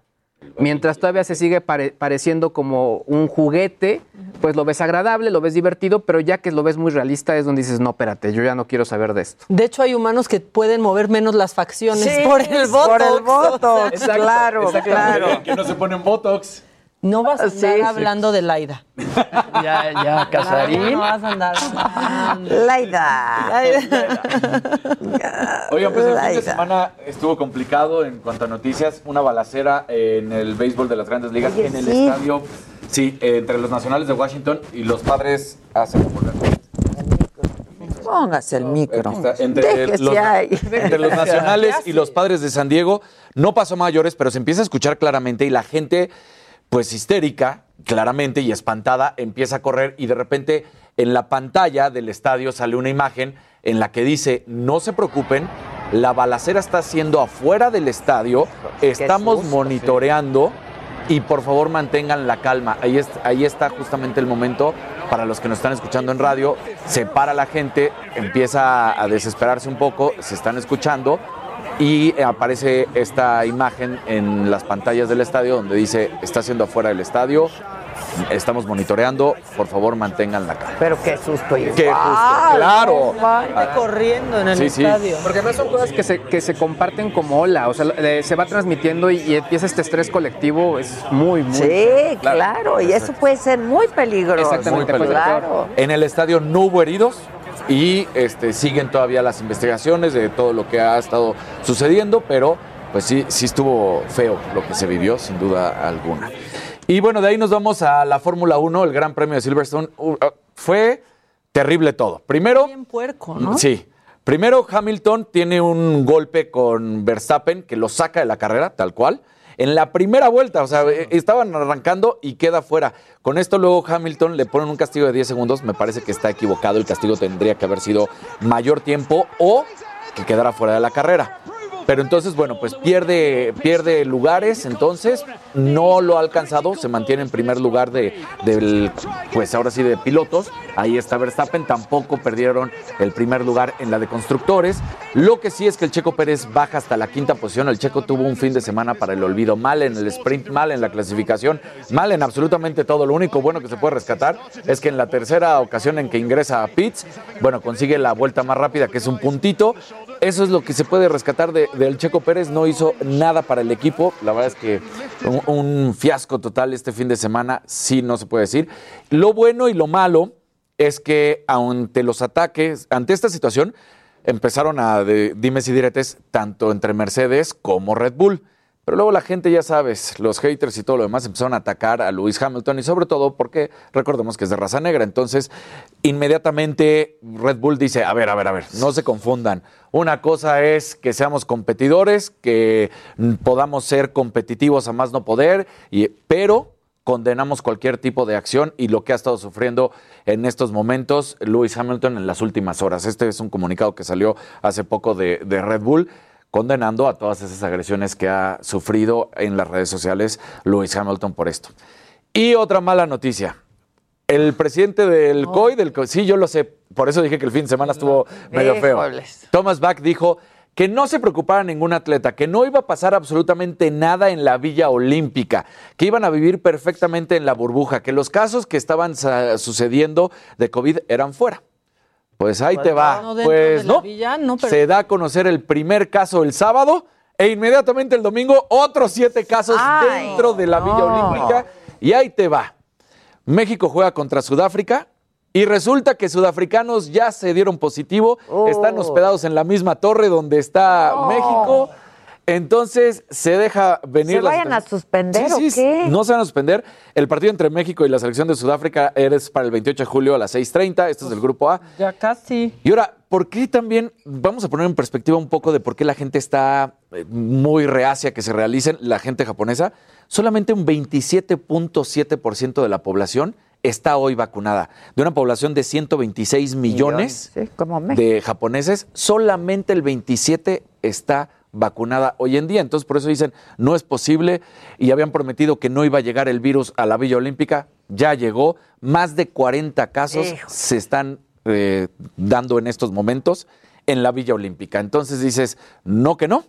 Mientras todavía se sigue pare- pareciendo como un juguete, pues lo ves agradable, lo ves divertido, pero ya que lo ves muy realista es donde dices, no, espérate, yo ya no quiero saber de esto. De hecho, hay humanos que pueden mover menos las facciones Sí, por el botox. por el o sea, botox, Exacto, claro, claro. Que no se ponen Botox. No vas a Sí, andar sí. hablando de Laida. Ya, ya, Casarín. No vas a andar. Laida. Oigan, pues el fin de Laida. semana estuvo complicado en cuanto a noticias. Una balacera en el béisbol de las grandes ligas Oye, en el sí. estadio, sí, entre los nacionales de Washington y los padres hacen Póngase el micro. Entre, los, entre los nacionales y los padres de San Diego. No pasó mayores, pero se empieza a escuchar claramente y la gente, pues histérica, claramente y espantada, empieza a correr y de repente en la pantalla del estadio sale una imagen en la que dice, no se preocupen, la balacera está haciendo afuera del estadio, estamos susto, monitoreando y por favor mantengan la calma. Ahí, es- ahí está justamente el momento para los que nos están escuchando en radio. Se para la gente, empieza a desesperarse un poco, se están escuchando y aparece esta imagen en las pantallas del estadio donde dice, está siendo afuera del estadio, estamos monitoreando, por favor mantengan la calma. Pero qué susto igual. Qué susto, claro. Gente corriendo en el Sí, sí. estadio. Porque además son cosas que se, que se comparten como ola, o sea, eh, se va transmitiendo y, y empieza este estrés colectivo, es muy, muy... Sí, claro, y eso puede ser muy peligroso. Exactamente, pues, claro. En el estadio no hubo heridos y este, siguen todavía las investigaciones de todo lo que ha estado sucediendo, pero pues sí, sí estuvo feo lo que se vivió, sin duda alguna. Y bueno, de ahí nos vamos a la Fórmula 1, el Gran Premio de Silverstone. Uh, uh, fue terrible todo. Primero, Bien puerco, ¿no? Sí. Primero, Hamilton tiene un golpe con Verstappen que lo saca de la carrera, tal cual. En la primera vuelta, o sea, eh, estaban arrancando y queda fuera. Con esto luego Hamilton le ponen un castigo de 10 segundos. Me parece que está equivocado. El castigo tendría que haber sido mayor tiempo o que quedara fuera de la carrera. Pero entonces, bueno, pues pierde, pierde lugares, entonces no lo ha alcanzado, se mantiene en primer lugar de, del, pues ahora sí, de pilotos. Ahí está Verstappen, tampoco perdieron el primer lugar en la de constructores. Lo que sí es que el Checo Pérez baja hasta la quinta posición. El Checo tuvo un fin de semana para el olvido, mal en el sprint, mal en la clasificación, mal en absolutamente todo. Lo único bueno que se puede rescatar es que en la tercera ocasión en que ingresa a Pitts, bueno, consigue la vuelta más rápida, que es un puntito. Eso es lo que se puede rescatar de- del Checo Pérez. No hizo nada para el equipo. La verdad es que un, fiasco total este fin de semana, sí, no se puede decir. Lo bueno y lo malo es que ante los ataques, ante esta situación, empezaron a de- dimes y diretes tanto entre Mercedes como Red Bull. Pero luego la gente, ya sabes, los haters y todo lo demás empezaron a atacar a Lewis Hamilton y sobre todo porque recordemos que es de raza negra. Entonces, inmediatamente Red Bull dice, a ver, a ver, a ver, no se confundan. Una cosa es que seamos competidores, que podamos ser competitivos a más no poder, y, pero condenamos cualquier tipo de acción y lo que ha estado sufriendo en estos momentos Lewis Hamilton en las últimas horas. Este es un comunicado que salió hace poco de, de Red Bull condenando a todas esas agresiones que ha sufrido en las redes sociales Lewis Hamilton por esto. Y otra mala noticia. El presidente del COI, del COI, sí, yo lo sé, por eso dije que el fin de semana estuvo medio feo. Thomas Bach dijo que no se preocupara ningún atleta, que no iba a pasar absolutamente nada en la Villa Olímpica, que iban a vivir perfectamente en la burbuja, que los casos que estaban sucediendo de COVID eran fuera. Pues ahí te va. No pues no. villa, no, pero- Se da a conocer el primer caso el sábado e inmediatamente el domingo otros siete casos Ay, dentro de la Villa. Olímpica. Y ahí te va. México juega contra Sudáfrica y resulta que sudafricanos ya se dieron positivo, están hospedados en la misma torre donde está México. Entonces se deja venir. ¿Se la vayan a suspender Sí, o sí, qué? No se van a suspender. El partido entre México y la selección de Sudáfrica es para el 28 de julio a las 6:30. Esto es del grupo A. Ya casi. Y ahora, ¿por qué también, vamos a poner en perspectiva un poco de por qué la gente está eh, muy reacia que se realicen, la gente japonesa? Solamente un 27.7% de la población está hoy vacunada. De una población de 126 millones, Sí, como México. de japoneses, solamente el 27 está vacunada hoy en día. Entonces, por eso dicen, no es posible y habían prometido que no iba a llegar el virus a la Villa Olímpica. Ya llegó. Más de 40 casos Hijo. se están eh, dando en estos momentos en la Villa Olímpica. Entonces dices, no que no.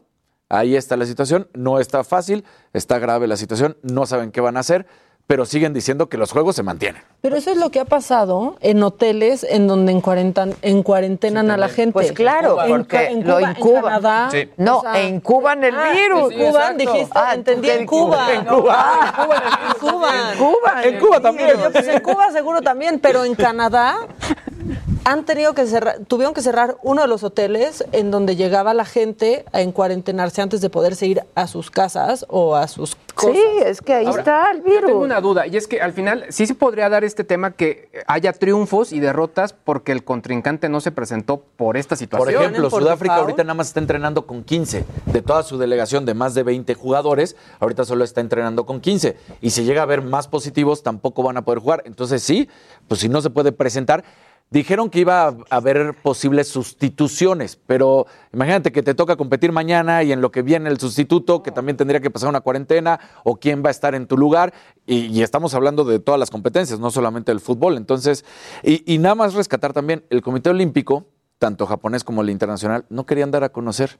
Ahí está la situación, no está fácil, está grave la situación, no saben qué van a hacer, pero siguen diciendo que los juegos se mantienen. Pero eso es lo que ha pasado en hoteles en donde en, cuarentan- en cuarentenan a la gente. Pues claro, En porque en lo Cuba, en incuban. Canadá. Sí. No, o sea- incuban el Ah, virus. en Cuban, dijiste, Ah, entendí tú en Cuba. En Cuba. En Cuba. En Cuba. En Cuba también. Pues en Cuba seguro también, pero en Canadá han tenido que cerrar, tuvieron que cerrar uno de los hoteles en donde llegaba la gente a encuarentenarse antes de poderse ir a sus casas o a sus cosas. Sí, es que ahí Ahora, está el Yo virus. tengo una duda, y es que al final sí se podría dar este tema que haya triunfos y derrotas porque el contrincante no se presentó por esta Por situación. ejemplo, por Sudáfrica default. ahorita nada más está entrenando con 15. De toda su delegación de más de 20 jugadores, ahorita solo está entrenando con 15. Y si llega a haber más positivos, tampoco van a poder jugar. Entonces sí, pues si no se puede presentar. Dijeron que iba a haber posibles sustituciones, pero imagínate que te toca competir mañana y en lo que viene el sustituto, que también tendría que pasar una cuarentena, o quién va a estar en tu lugar, y, y estamos hablando de todas las competencias, no solamente del fútbol. Entonces, y, y nada más rescatar también, el Comité Olímpico tanto japonés como el internacional, no querían dar a conocer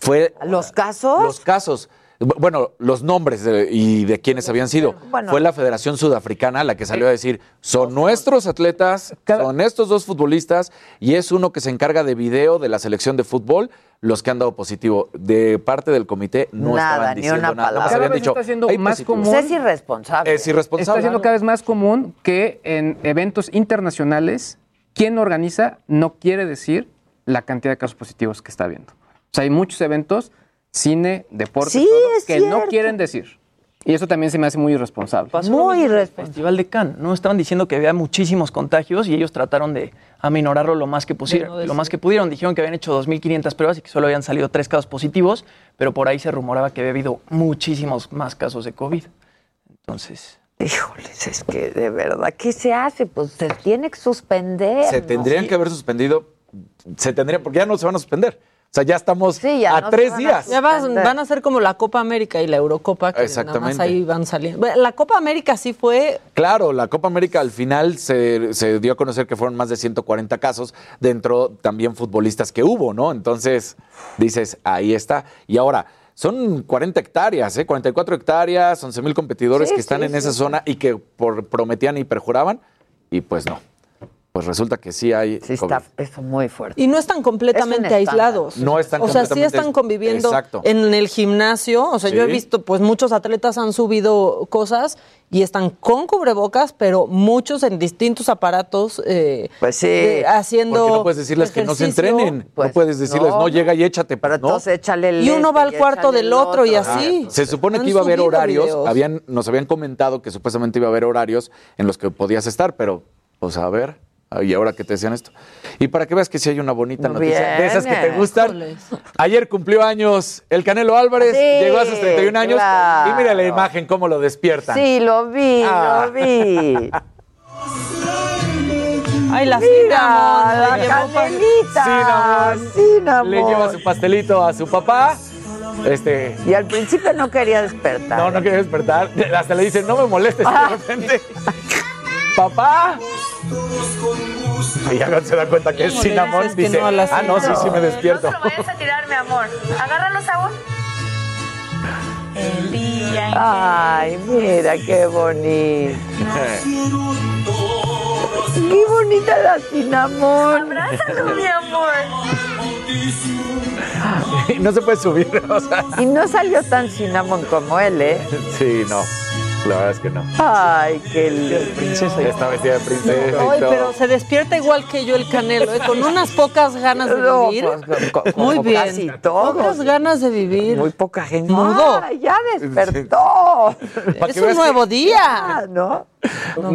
Fue ¿Los casos? los casos. Bu- Bueno, los nombres de- y de quiénes habían sido. Bueno. Fue la Federación Sudafricana la que salió a decir, son nuestros atletas, son estos dos futbolistas, y es uno que se encarga de video de la selección de fútbol, los que han dado positivo. De parte del comité no Nada, estaban ni diciendo una nada. palabra. Nomás habían Cada vez dicho, está siendo "Hay más positivos". común. Es irresponsable. Es irresponsable. Está siendo cada vez más común que en eventos internacionales, quien organiza no quiere decir la cantidad de casos positivos que está habiendo. O sea, hay muchos eventos, cine, deporte, Sí, todo, es que no quieren decir. Y eso también se me hace muy irresponsable. Pasó en el Festival de Cannes, ¿no? Estaban diciendo que había muchísimos contagios y ellos trataron de aminorarlo lo más que pusieron, lo más que pudieron. Dijeron que habían hecho 2.500 pruebas y que solo habían salido tres casos positivos, pero por ahí se rumoraba que había habido muchísimos más casos de COVID. Entonces... Híjoles, es que de verdad, ¿qué se hace? Pues se tiene que suspender. Se ¿no? tendrían que haber suspendido, se tendrían, porque ya no se van a suspender. O sea, ya estamos ya a no tres van a días. Ya vas- van a ser como la Copa América y la Eurocopa, que nada más Exactamente. ahí van saliendo. Bueno, La Copa América sí fue Claro, la Copa América al final se, se dio a conocer que fueron más de 140 casos, dentro también futbolistas que hubo, ¿no? Entonces, dices, ahí está. Y ahora, son 40 hectáreas, ¿eh? 44 hectáreas, 11 mil competidores Sí, que están sí, en esa sí. zona y que por- prometían y perjuraban, y pues no. Pues resulta que sí hay. Sí, COVID. está eso muy fuerte. Y no están completamente Es aislados. No están O sea, sí completamente- están conviviendo Exacto. en el gimnasio. O sea, yo he visto, pues muchos atletas han subido cosas y están con cubrebocas, pero muchos en distintos aparatos. eh, Pues sí. de- haciendo. Porque no puedes decirles que no se entrenen. Pues no puedes decirles, no, no, llega y échate. Pero Entonces échale el Y uno va este al cuarto del el otro y así. Se supone que iba a haber horarios, videos. habían, nos habían comentado que supuestamente iba a haber horarios en los que podías estar, pero pues a ver, y ahora que te decían esto. Y para que veas que sí hay una bonita noticia, de esas que te gustan. Ayer cumplió años el Canelo Álvarez, Sí, llegó a sus 31 años claro. y mira la imagen cómo lo despiertan. Sí, lo vi, Ah. lo vi. Ay, la Mira, cinnamon, la. Cinnamon. Cinnamon. Le lleva su pastelito a su papá. Este, Y al principio no quería despertar. no, no quiere despertar. Hasta le dice, no me molestes de repente. Papá. Y ya se da cuenta que es ¿Cómo le cinnamon, dices que dice, no la ah, no, sí, sí me despierto. No te lo vayas a tirar, mi amor. Agárralo, sabor. El día en Ay, mira qué bonito. Qué bonita la cinnamon. Abrázalo, mi amor. Y no se puede subir, o sea. Y no salió tan cinnamon como él, ¿eh? Sí, no. La verdad es que no. Ay, qué lindo. Princesa. Está vestida de princesa y Ay, todo. pero se despierta igual que yo el Canelo, ¿eh? con unas pocas ganas de No, vivir. pues, como Muy bien. casi todos. Pocas ganas de vivir. Muy poca gente. Mudo. Ay, ya despertó. Es un nuevo que- día. Ah, ¿no?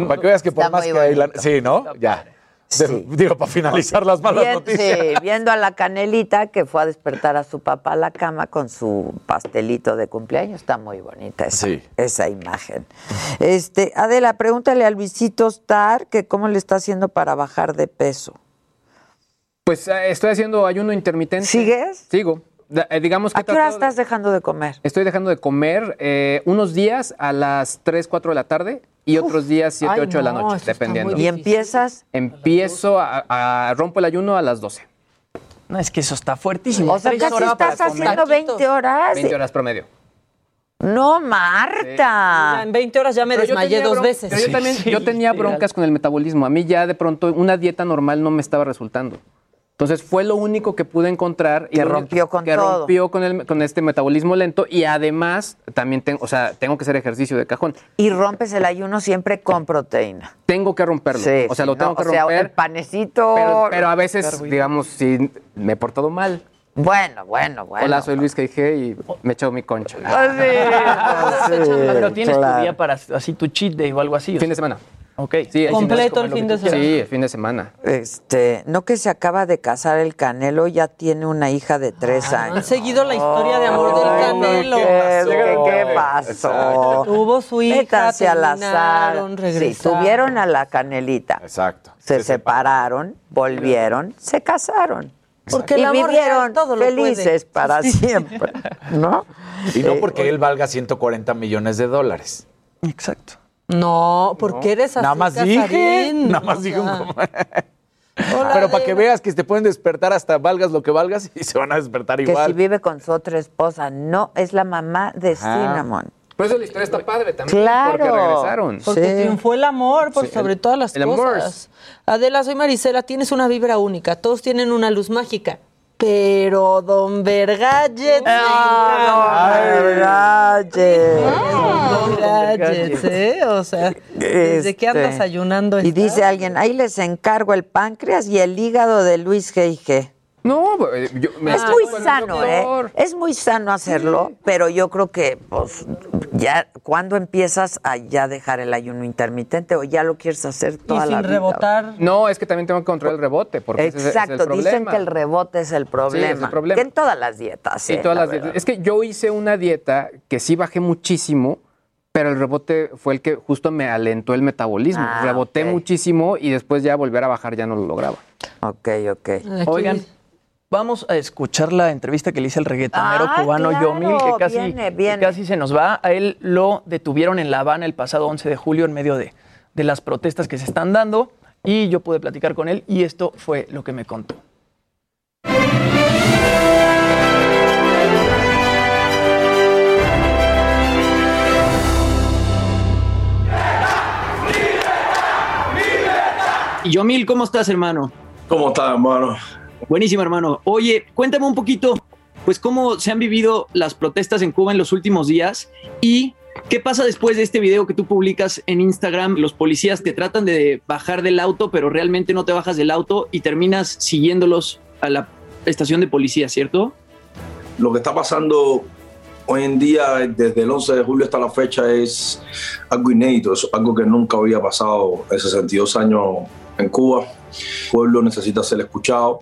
Para que veas que por Está más que hay la-. Sí, ¿no? Ya. De- Digo, para finalizar las malas Bien- noticias. sí, viendo a la canelita que fue a despertar a su papá a la cama con su pastelito de cumpleaños. Está muy bonita esa, Sí. esa imagen. Este, Adela, pregúntale al Luisito Star que cómo le está haciendo para bajar de peso. Pues eh, estoy haciendo ayuno intermitente. ¿Sigues? Sigo. Eh, digamos que ¿A qué hora estás dejando de comer? Estoy dejando de comer eh, unos días a las 3, 4 de la tarde y otros días 7, Ay, 8 de la no, noche, dependiendo. ¿Y empiezas? Empiezo a, a- rompo el ayuno a las 12. No, es que eso está fuertísimo. O sea, casi horas estás haciendo 20 horas. 20 horas promedio. No, Marta. En 20 horas ya me Pero desmayé dos veces. pero yo también yo tenía broncas con el metabolismo. A mí ya de pronto una dieta normal no me estaba resultando. Entonces fue lo único que pude encontrar. y Que único- rompió con que todo. rompió con, el, con este metabolismo lento y además también tengo, o sea, tengo que hacer ejercicio de cajón. Y rompes el ayuno siempre con proteína. Tengo que romperlo. Sí, o sea, sí, lo tengo no, que o sea, romper. el panecito. pero, pero a veces, digamos, si me he portado mal. Bueno, bueno, bueno. Hola, soy Luis G.I.G. y me he echado mi concha. Ah, sí, sí, Pero tienes claro. tu día para así tu cheat day o algo así. Fin de semana. Ok. Sí, Completo el fin de semana. Sí, el fin de semana. Este, no que se acaba de casar el Canelo, ya tiene una hija de tres ¿Han años. seguido la historia de amor del Canelo? ¿Qué, qué, qué pasó? Tuvo su hija, Métanse al azar. Sí, tuvieron a la Canelita. Exacto. Se, separaron, volvieron, se casaron. Porque el y amor vivieron todo lo felices puede. para siempre, ¿no? Y no Eh, porque él valga 140 millones de dólares. Exacto. No, porque eres así, Nada más dije. Casarín? Nada más O dije un sea, com- Hola, pero para que veas que te pueden despertar hasta valgas lo que valgas y se van a despertar Que igual. si vive con su otra esposa, no, es la mamá de Cinnamon. Por eso la historia está padre también. Claro. Porque regresaron. Porque triunfó el amor por Sí, sobre el- todas las el amor. cosas. Adela, soy Marisela, tienes una vibra única, todos tienen una luz mágica. Pero Don Vergalles. Ah, Don Vergalles, ¿eh? O sea, desde que andas Este, ayunando. Y dice alguien, ahí les encargo el páncreas y el hígado de Luis G.I.G. No, eh, yo me Es muy sano, ¿eh? Es muy sano hacerlo, pero yo creo que, pues, ya, ¿cuándo empiezas a ya dejar el ayuno intermitente o ya lo quieres hacer toda la vida? No, es que también tengo que controlar el rebote. Porque es- ese es el Exacto, dicen que el rebote es el problema. Sí, es el problema. Que en todas las dietas, Sí, ¿eh? todas La las dietas. Es que yo hice una dieta que sí bajé muchísimo, pero el rebote fue el que justo me alentó el metabolismo. Ah, Reboté muchísimo y después ya volver a bajar ya no lo lograba. Ok, ok. Oigan, vamos a escuchar la entrevista que le hice al reggaetonero Ah, cubano claro, Yomil, que casi, viene, que viene. casi se nos va. A él lo detuvieron en La Habana el pasado 11 de julio en medio de, de las protestas que se están dando y yo pude platicar con él y esto fue lo que me contó. Yomil, ¿cómo estás, hermano? ¿Cómo estás, hermano? Buenísimo, hermano. Oye, cuéntame un poquito, pues, cómo se han vivido las protestas en Cuba en los últimos días y qué pasa después de este video que tú publicas en Instagram. Los policías te tratan de bajar del auto, pero realmente no te bajas del auto y terminas siguiéndolos a la estación de policía, ¿cierto? Lo que está pasando hoy en día, desde el 11 de julio hasta la fecha, es algo inédito, es algo que nunca había pasado en 62 años en Cuba. El pueblo necesita ser escuchado,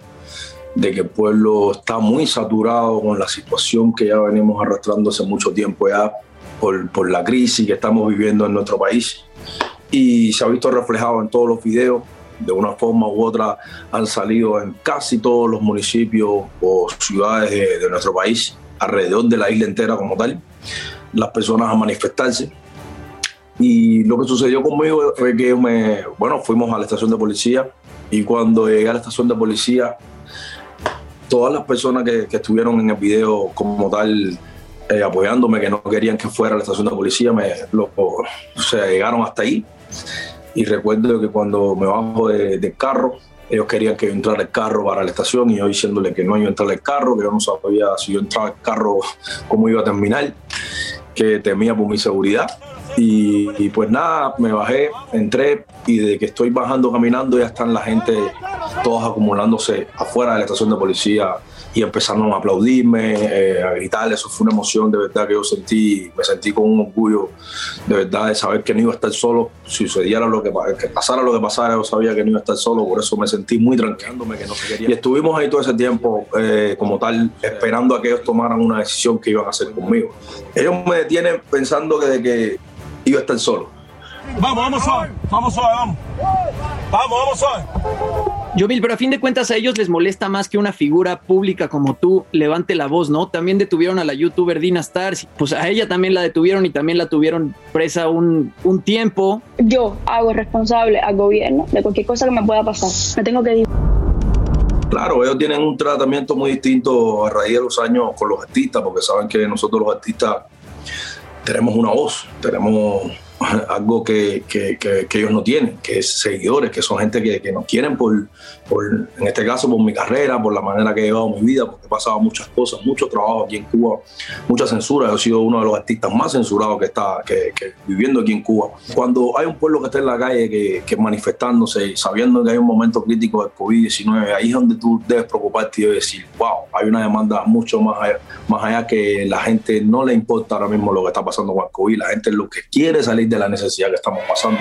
de que el pueblo está muy saturado con la situación que ya venimos arrastrando hace mucho tiempo ya por, por la crisis que estamos viviendo en nuestro país. Y se ha visto reflejado en todos los videos, de una forma u otra han salido en casi todos los municipios o ciudades de, de nuestro país, alrededor de la isla entera como tal, las personas a manifestarse. Y lo que sucedió conmigo fue que me, bueno, fuimos a la estación de policía y cuando llegué a la estación de policía, todas las personas que, que estuvieron en el video como tal eh, apoyándome, que no querían que fuera a la estación de policía, me llegaron hasta ahí. Y recuerdo que cuando me bajo de- del carro, ellos querían que yo entrara al carro para la estación y yo diciéndole que no iba a entrar al carro, que yo no sabía si yo entraba al carro cómo iba a terminar, que temía por mi seguridad. Y, pues nada, me bajé, entré y desde que estoy bajando caminando ya están la gente todos acumulándose afuera de la estación de policía y empezaron a aplaudirme, eh, a gritar. Eso fue una emoción de verdad que yo sentí, me sentí con un orgullo de verdad de saber que no iba a estar solo. Si sucediera lo que, que pasara lo que pasara, yo sabía que no iba a estar solo, por eso me sentí muy tranquilo. Que no se quería. Y estuvimos ahí todo ese tiempo, eh, como tal, esperando a que ellos tomaran una decisión que iban a hacer conmigo. Ellos me detienen pensando que, de que iba a estar solo. Vamos, vamos suave, vamos suave, vamos. Vamos, vamos suave. Yomil, pero a fin de cuentas a ellos les molesta más que una figura pública como tú levante la voz, ¿no? También detuvieron a la youtuber Dina Stars, pues a ella también la detuvieron y también la tuvieron presa un, un tiempo. Yo hago responsable al gobierno de cualquier cosa que me pueda pasar. Me tengo que ir. Claro, ellos tienen un tratamiento muy distinto a raíz de los años con los artistas, porque saben que nosotros los artistas tenemos una voz, tenemos algo que, que- ellos no tienen, que es seguidores, que son gente que, nos quieren por, por, en este caso, por mi carrera, por la manera que he llevado mi vida, porque he pasado muchas cosas, mucho trabajo aquí en Cuba, mucha censura. Yo he sido uno de los artistas más censurados que está que, viviendo aquí en Cuba. Cuando hay un pueblo que está en la calle, que, que manifestándose, sabiendo que hay un momento crítico del COVID-19, ahí es donde tú debes preocuparte y decir, wow, hay una demanda mucho más allá, más allá que la gente no le importa ahora mismo lo que está pasando con el COVID. La gente lo que quiere es de la necesidad que estamos pasando.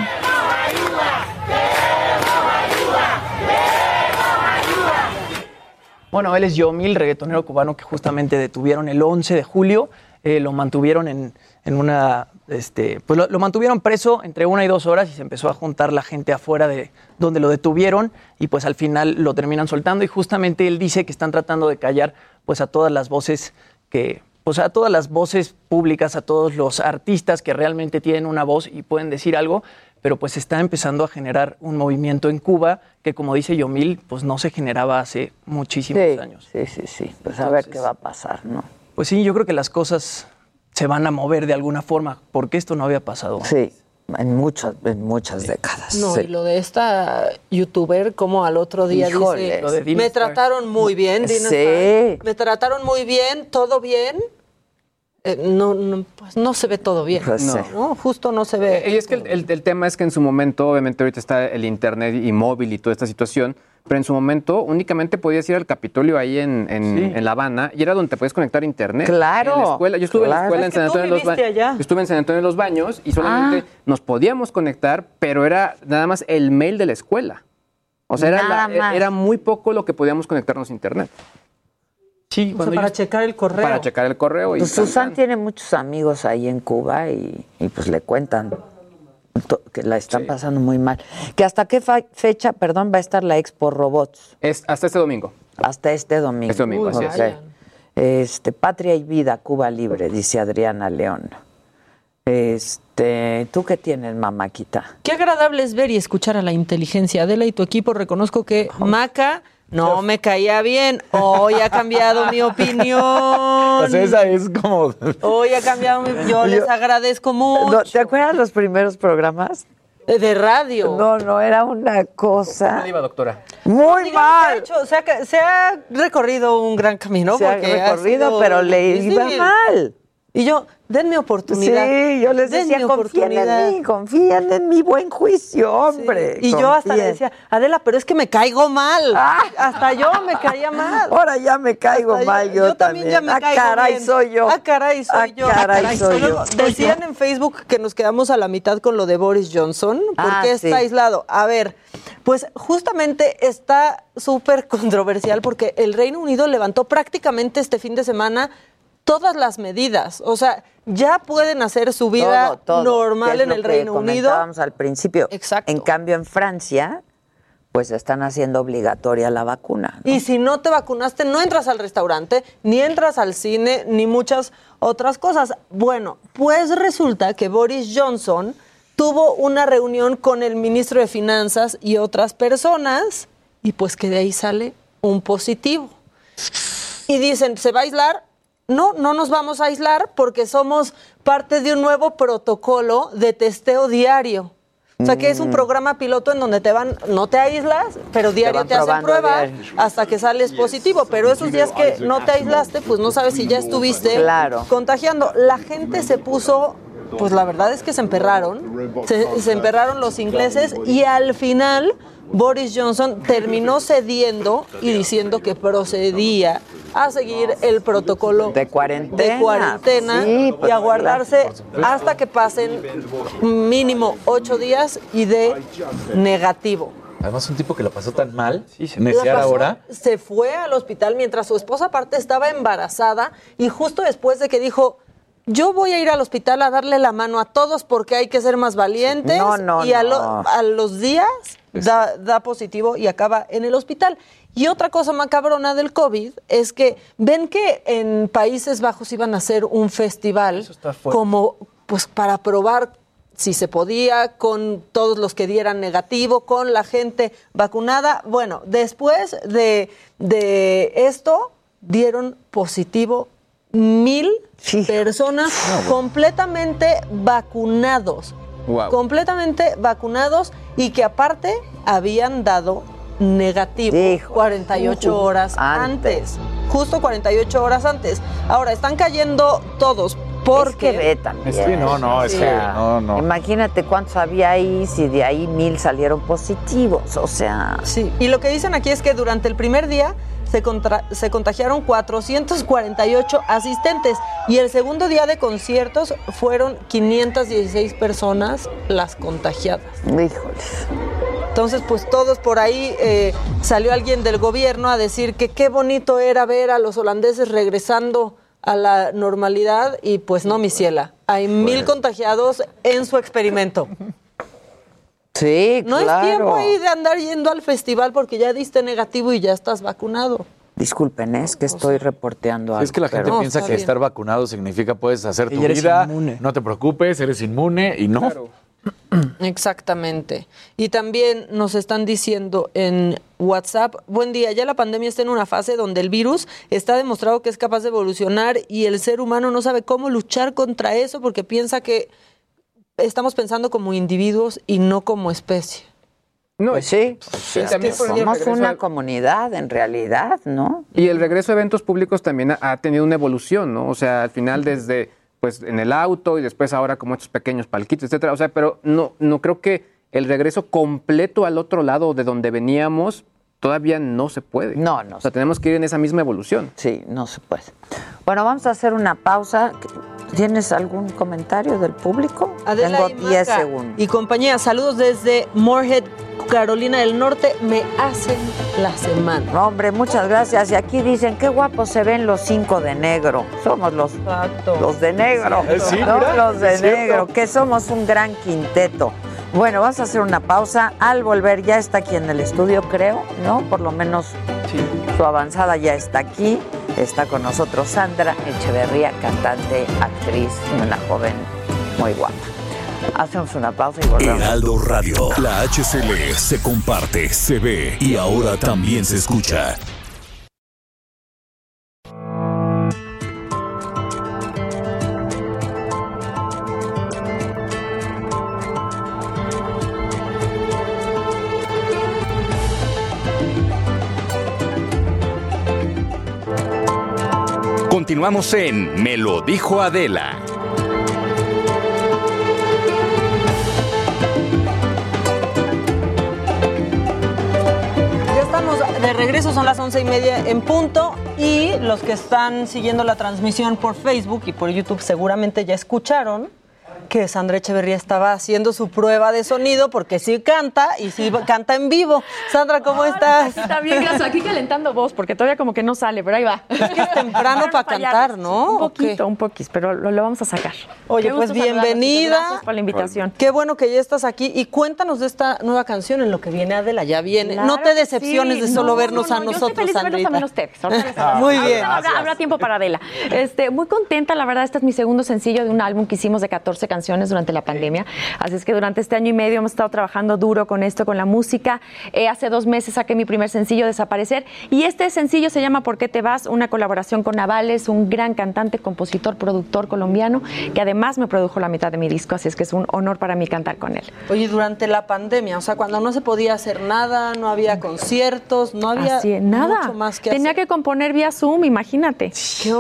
Bueno, él es Yomil, reggaetonero cubano que justamente detuvieron el 11 de julio. Eh, lo mantuvieron en, en una. Este, pues lo, lo mantuvieron preso entre una y dos horas y se empezó a juntar la gente afuera de donde lo detuvieron y pues al final lo terminan soltando y justamente él dice que están tratando de callar pues a todas las voces que pues a todas las voces públicas, a todos los artistas que realmente tienen una voz y pueden decir algo, pero pues está empezando a generar un movimiento en Cuba que como dice Yomil, pues no se generaba hace muchísimos Sí, años. Sí, sí, sí. Pues a ver qué va a pasar, ¿no? Pues sí, yo creo que las cosas se van a mover de alguna forma, porque esto no había pasado. Sí, en muchas, en muchas décadas. No, sí. y lo de esta youtuber, como al otro día Híjoles. dice, Lo de Dina me trataron muy bien, Dina Sí. Star. me trataron muy bien, todo bien. Eh, no, no, pues no se ve todo bien. Pues no, sí. ¿no? justo no se ve. Eh, Y es que el, el- el tema es que en su momento, obviamente ahorita está el internet y móvil y toda esta situación, pero en su momento únicamente podías ir al Capitolio ahí en, en- Sí. en La Habana y era donde te podías conectar a internet. Claro, En la escuela. Yo estuve en la escuela en Es que San Antonio de los Baños. allá. Estuve en San Antonio de los Baños y solamente Ah. nos podíamos conectar, pero era nada más el mail de la escuela. O sea, era, la- era muy poco lo que podíamos conectarnos a internet. Sí, O sea, para checar el correo. Para checar el correo Pues Susan tan. tiene muchos amigos ahí en Cuba y, y, pues le cuentan que la están pasando muy mal. ¿Que hasta qué fecha, perdón, va a estar la Expo Robots? Es hasta este domingo. Hasta este domingo. Este domingo, así es. Este, Patria y Vida, Cuba Libre, dice Adriana León. Este, ¿tú qué tienes, mamáquita? Qué agradable es ver y escuchar a la inteligencia. Adela y tu equipo reconozco que Maca no me caía bien. Hoy ha cambiado mi opinión. Pues esa es como. Hoy ha cambiado mi... Yo les agradezco mucho. No, ¿Te acuerdas los primeros programas? De radio. No, no, era una cosa. ¿Cómo iba, doctora? Muy Digamos mal. ha hecho- se, ha, se ha recorrido un gran camino. Se ha recorrido, sido pero le difícil. iba mal. Y yo, denme oportunidad. Sí, yo les denme decía, confíen oportunidad". en mí, confíen en mi buen juicio, hombre. Y yo hasta le decía, Adela, pero es que me caigo mal. Ah. Hasta yo me caía mal. Ahora ya me caigo Hasta mal yo, también ya me ah, caigo caray, bien. soy yo. Ah, caray, soy Ah, yo. caray, soy Luego, yo. Decían en Facebook que nos quedamos a la mitad con lo de Boris Johnson. ¿Por Ah, qué sí. está aislado? A ver, pues justamente está súper controversial porque el Reino Unido levantó prácticamente este fin de semana todas las medidas. O sea, ya pueden hacer su vida Todo, todo, normal en el que Reino Unido. al principio. Exacto. En cambio, en Francia, pues están haciendo obligatoria la vacuna. Y si no te vacunaste, no entras al restaurante, ni entras al cine, ni muchas otras cosas. Bueno, pues resulta que Boris Johnson tuvo una reunión con el ministro de Finanzas y otras personas, y pues que de ahí sale un positivo. Y dicen, ¿se va a aislar? No, no nos vamos a aislar porque somos parte de un nuevo protocolo de testeo diario. O sea, que es un Mm. programa piloto en donde te van, no te aíslas, pero diario van te, hacen probando prueba diario. hasta que sales positivo. Pero esos días que no te aislaste, pues no sabes si ya estuviste Claro. contagiando. La gente se puso, pues la verdad es que se emperraron, se, se emperraron los ingleses y al final Boris Johnson terminó cediendo y diciendo que procedía a seguir el protocolo De cuarentena. de cuarentena Sí, pues, y a guardarse hasta que pasen mínimo ocho días y de negativo. Además, un tipo que lo pasó tan mal, pasó- ahora. Se fue al hospital mientras su esposa aparte estaba embarazada y justo después de que dijo, yo voy a ir al hospital a darle la mano a todos porque hay que ser más valientes. No, no, y a, lo- no. a los días da, da positivo y acaba en el hospital. Y otra cosa macabrona del COVID es que ven que en Países Bajos iban a hacer un festival como pues para probar si se podía, con todos los que dieran negativo, con la gente vacunada. Bueno, después de, de esto, dieron positivo mil personas completamente vacunados. Wow. Completamente vacunados y que aparte habían dado negativo 48 horas antes. Justo 48 horas antes. Ahora, están cayendo todos porque... Es que ve también. Sí, no, no, es que no, no. Imagínate cuántos había ahí, si de ahí mil salieron positivos. O sea. Sí, y lo que dicen aquí es que durante el primer día se, contra- se contagiaron 448 asistentes y el segundo día de conciertos fueron 516 personas las contagiadas. Híjoles. Entonces, pues todos por ahí eh, salió alguien del gobierno a decir que qué bonito era ver a los holandeses regresando a la normalidad y pues no, mi ciela. Hay mil contagiados en su experimento. Sí, No claro. es tiempo ahí de andar yendo al festival porque ya diste negativo y ya estás vacunado. Disculpen, es que estoy reporteando algo. Es que la gente pero- piensa que estar vacunado significa puedes hacer tu vida, inmune. no te preocupes, eres inmune y no. Exactamente. Y también nos están diciendo en WhatsApp, buen día, ya la pandemia está en una fase donde el virus está demostrado que es capaz de evolucionar y el ser humano no sabe cómo luchar contra eso porque piensa que estamos pensando como individuos y no como especie. No, Pues sí, y es también que por el somos una comunidad en realidad, ¿no? Y el regreso a eventos públicos también ha, ha tenido una evolución, ¿no? O sea, al final desde pues en el auto y después ahora como estos pequeños palquitos, etcétera. O sea, pero no, no creo que el regreso completo al otro lado de donde veníamos todavía no se puede. No, no. O sea, tenemos que ir en esa misma evolución. Sí, no se puede. Bueno, vamos a hacer una pausa. ¿Tienes algún comentario del público? Adela Tengo y 10 Maca segundos. Y compañía, saludos desde Moorhead, Carolina del Norte. Me hacen la semana. Hombre, muchas gracias. Y aquí dicen, qué guapos se ven los cinco de negro. Somos los, los de negro, Sí, ¿no? mira, los de negro, que somos un gran quinteto. Bueno, vamos a hacer una pausa. Al volver ya está aquí en el estudio, creo, ¿no? Por lo menos su avanzada ya está aquí. Está con nosotros Sandra Echeverría, cantante, actriz y una joven muy guapa. Hacemos una pausa y volvemos. Heraldo Radio. La HCL se comparte, se ve y ahora también se escucha. Continuamos en Me lo dijo Adela. Ya estamos de regreso, son las once y media en punto y los que están siguiendo la transmisión por Facebook y por YouTube seguramente ya escucharon que Sandra Echeverría estaba haciendo su prueba de sonido porque sí canta y sí canta en vivo. Sandra, ¿cómo estás? Está bien, gracias. Aquí calentando voz, porque todavía como que no sale, pero ahí va. Es que es temprano para cantar, ¿no? Un poquito, un poquis, pero lo, lo vamos a sacar. Oye, Qué pues bienvenida. Gracias por la invitación. Qué bueno que ya estás aquí y cuéntanos de esta nueva canción en lo que viene Adela, ya viene. no Claro te que decepciones sí. de solo No, vernos no, a no, yo estoy nosotros, feliz de verlos Sandrita. también a ustedes. Ah. Muy bien. Habrá, habrá tiempo para Adela. Este, muy contenta, la verdad, este es mi segundo sencillo de un álbum que hicimos de 14 canciones durante la pandemia. Así es que durante este año y medio hemos estado trabajando duro con esto, con la música. Eh, hace dos meses saqué mi primer sencillo, Desaparecer. Y este sencillo se llama ¿Por qué te vas? Una colaboración con Navales, un gran cantante, compositor, productor colombiano, que además me produjo la mitad de mi disco. Así es que es un honor para mí cantar con él. Oye, durante la pandemia, o sea, cuando no se podía hacer nada, no había conciertos, no había Así es, nada. mucho más que Tenía hacer. que componer vía Zoom, imagínate.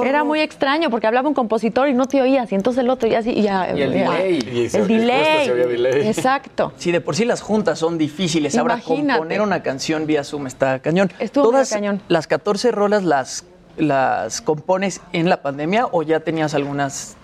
Era muy extraño porque hablaba un compositor y no te oías, y entonces el otro ya así, y ya. Y el ya- delay. El delay. Exacto. Sí, de por sí las juntas son difíciles. Ahora Imagínate. componer una canción vía Zoom está cañón. Estuvo ¿Todas cañón. las 14 rolas las, las compones en la pandemia o ya tenías algunas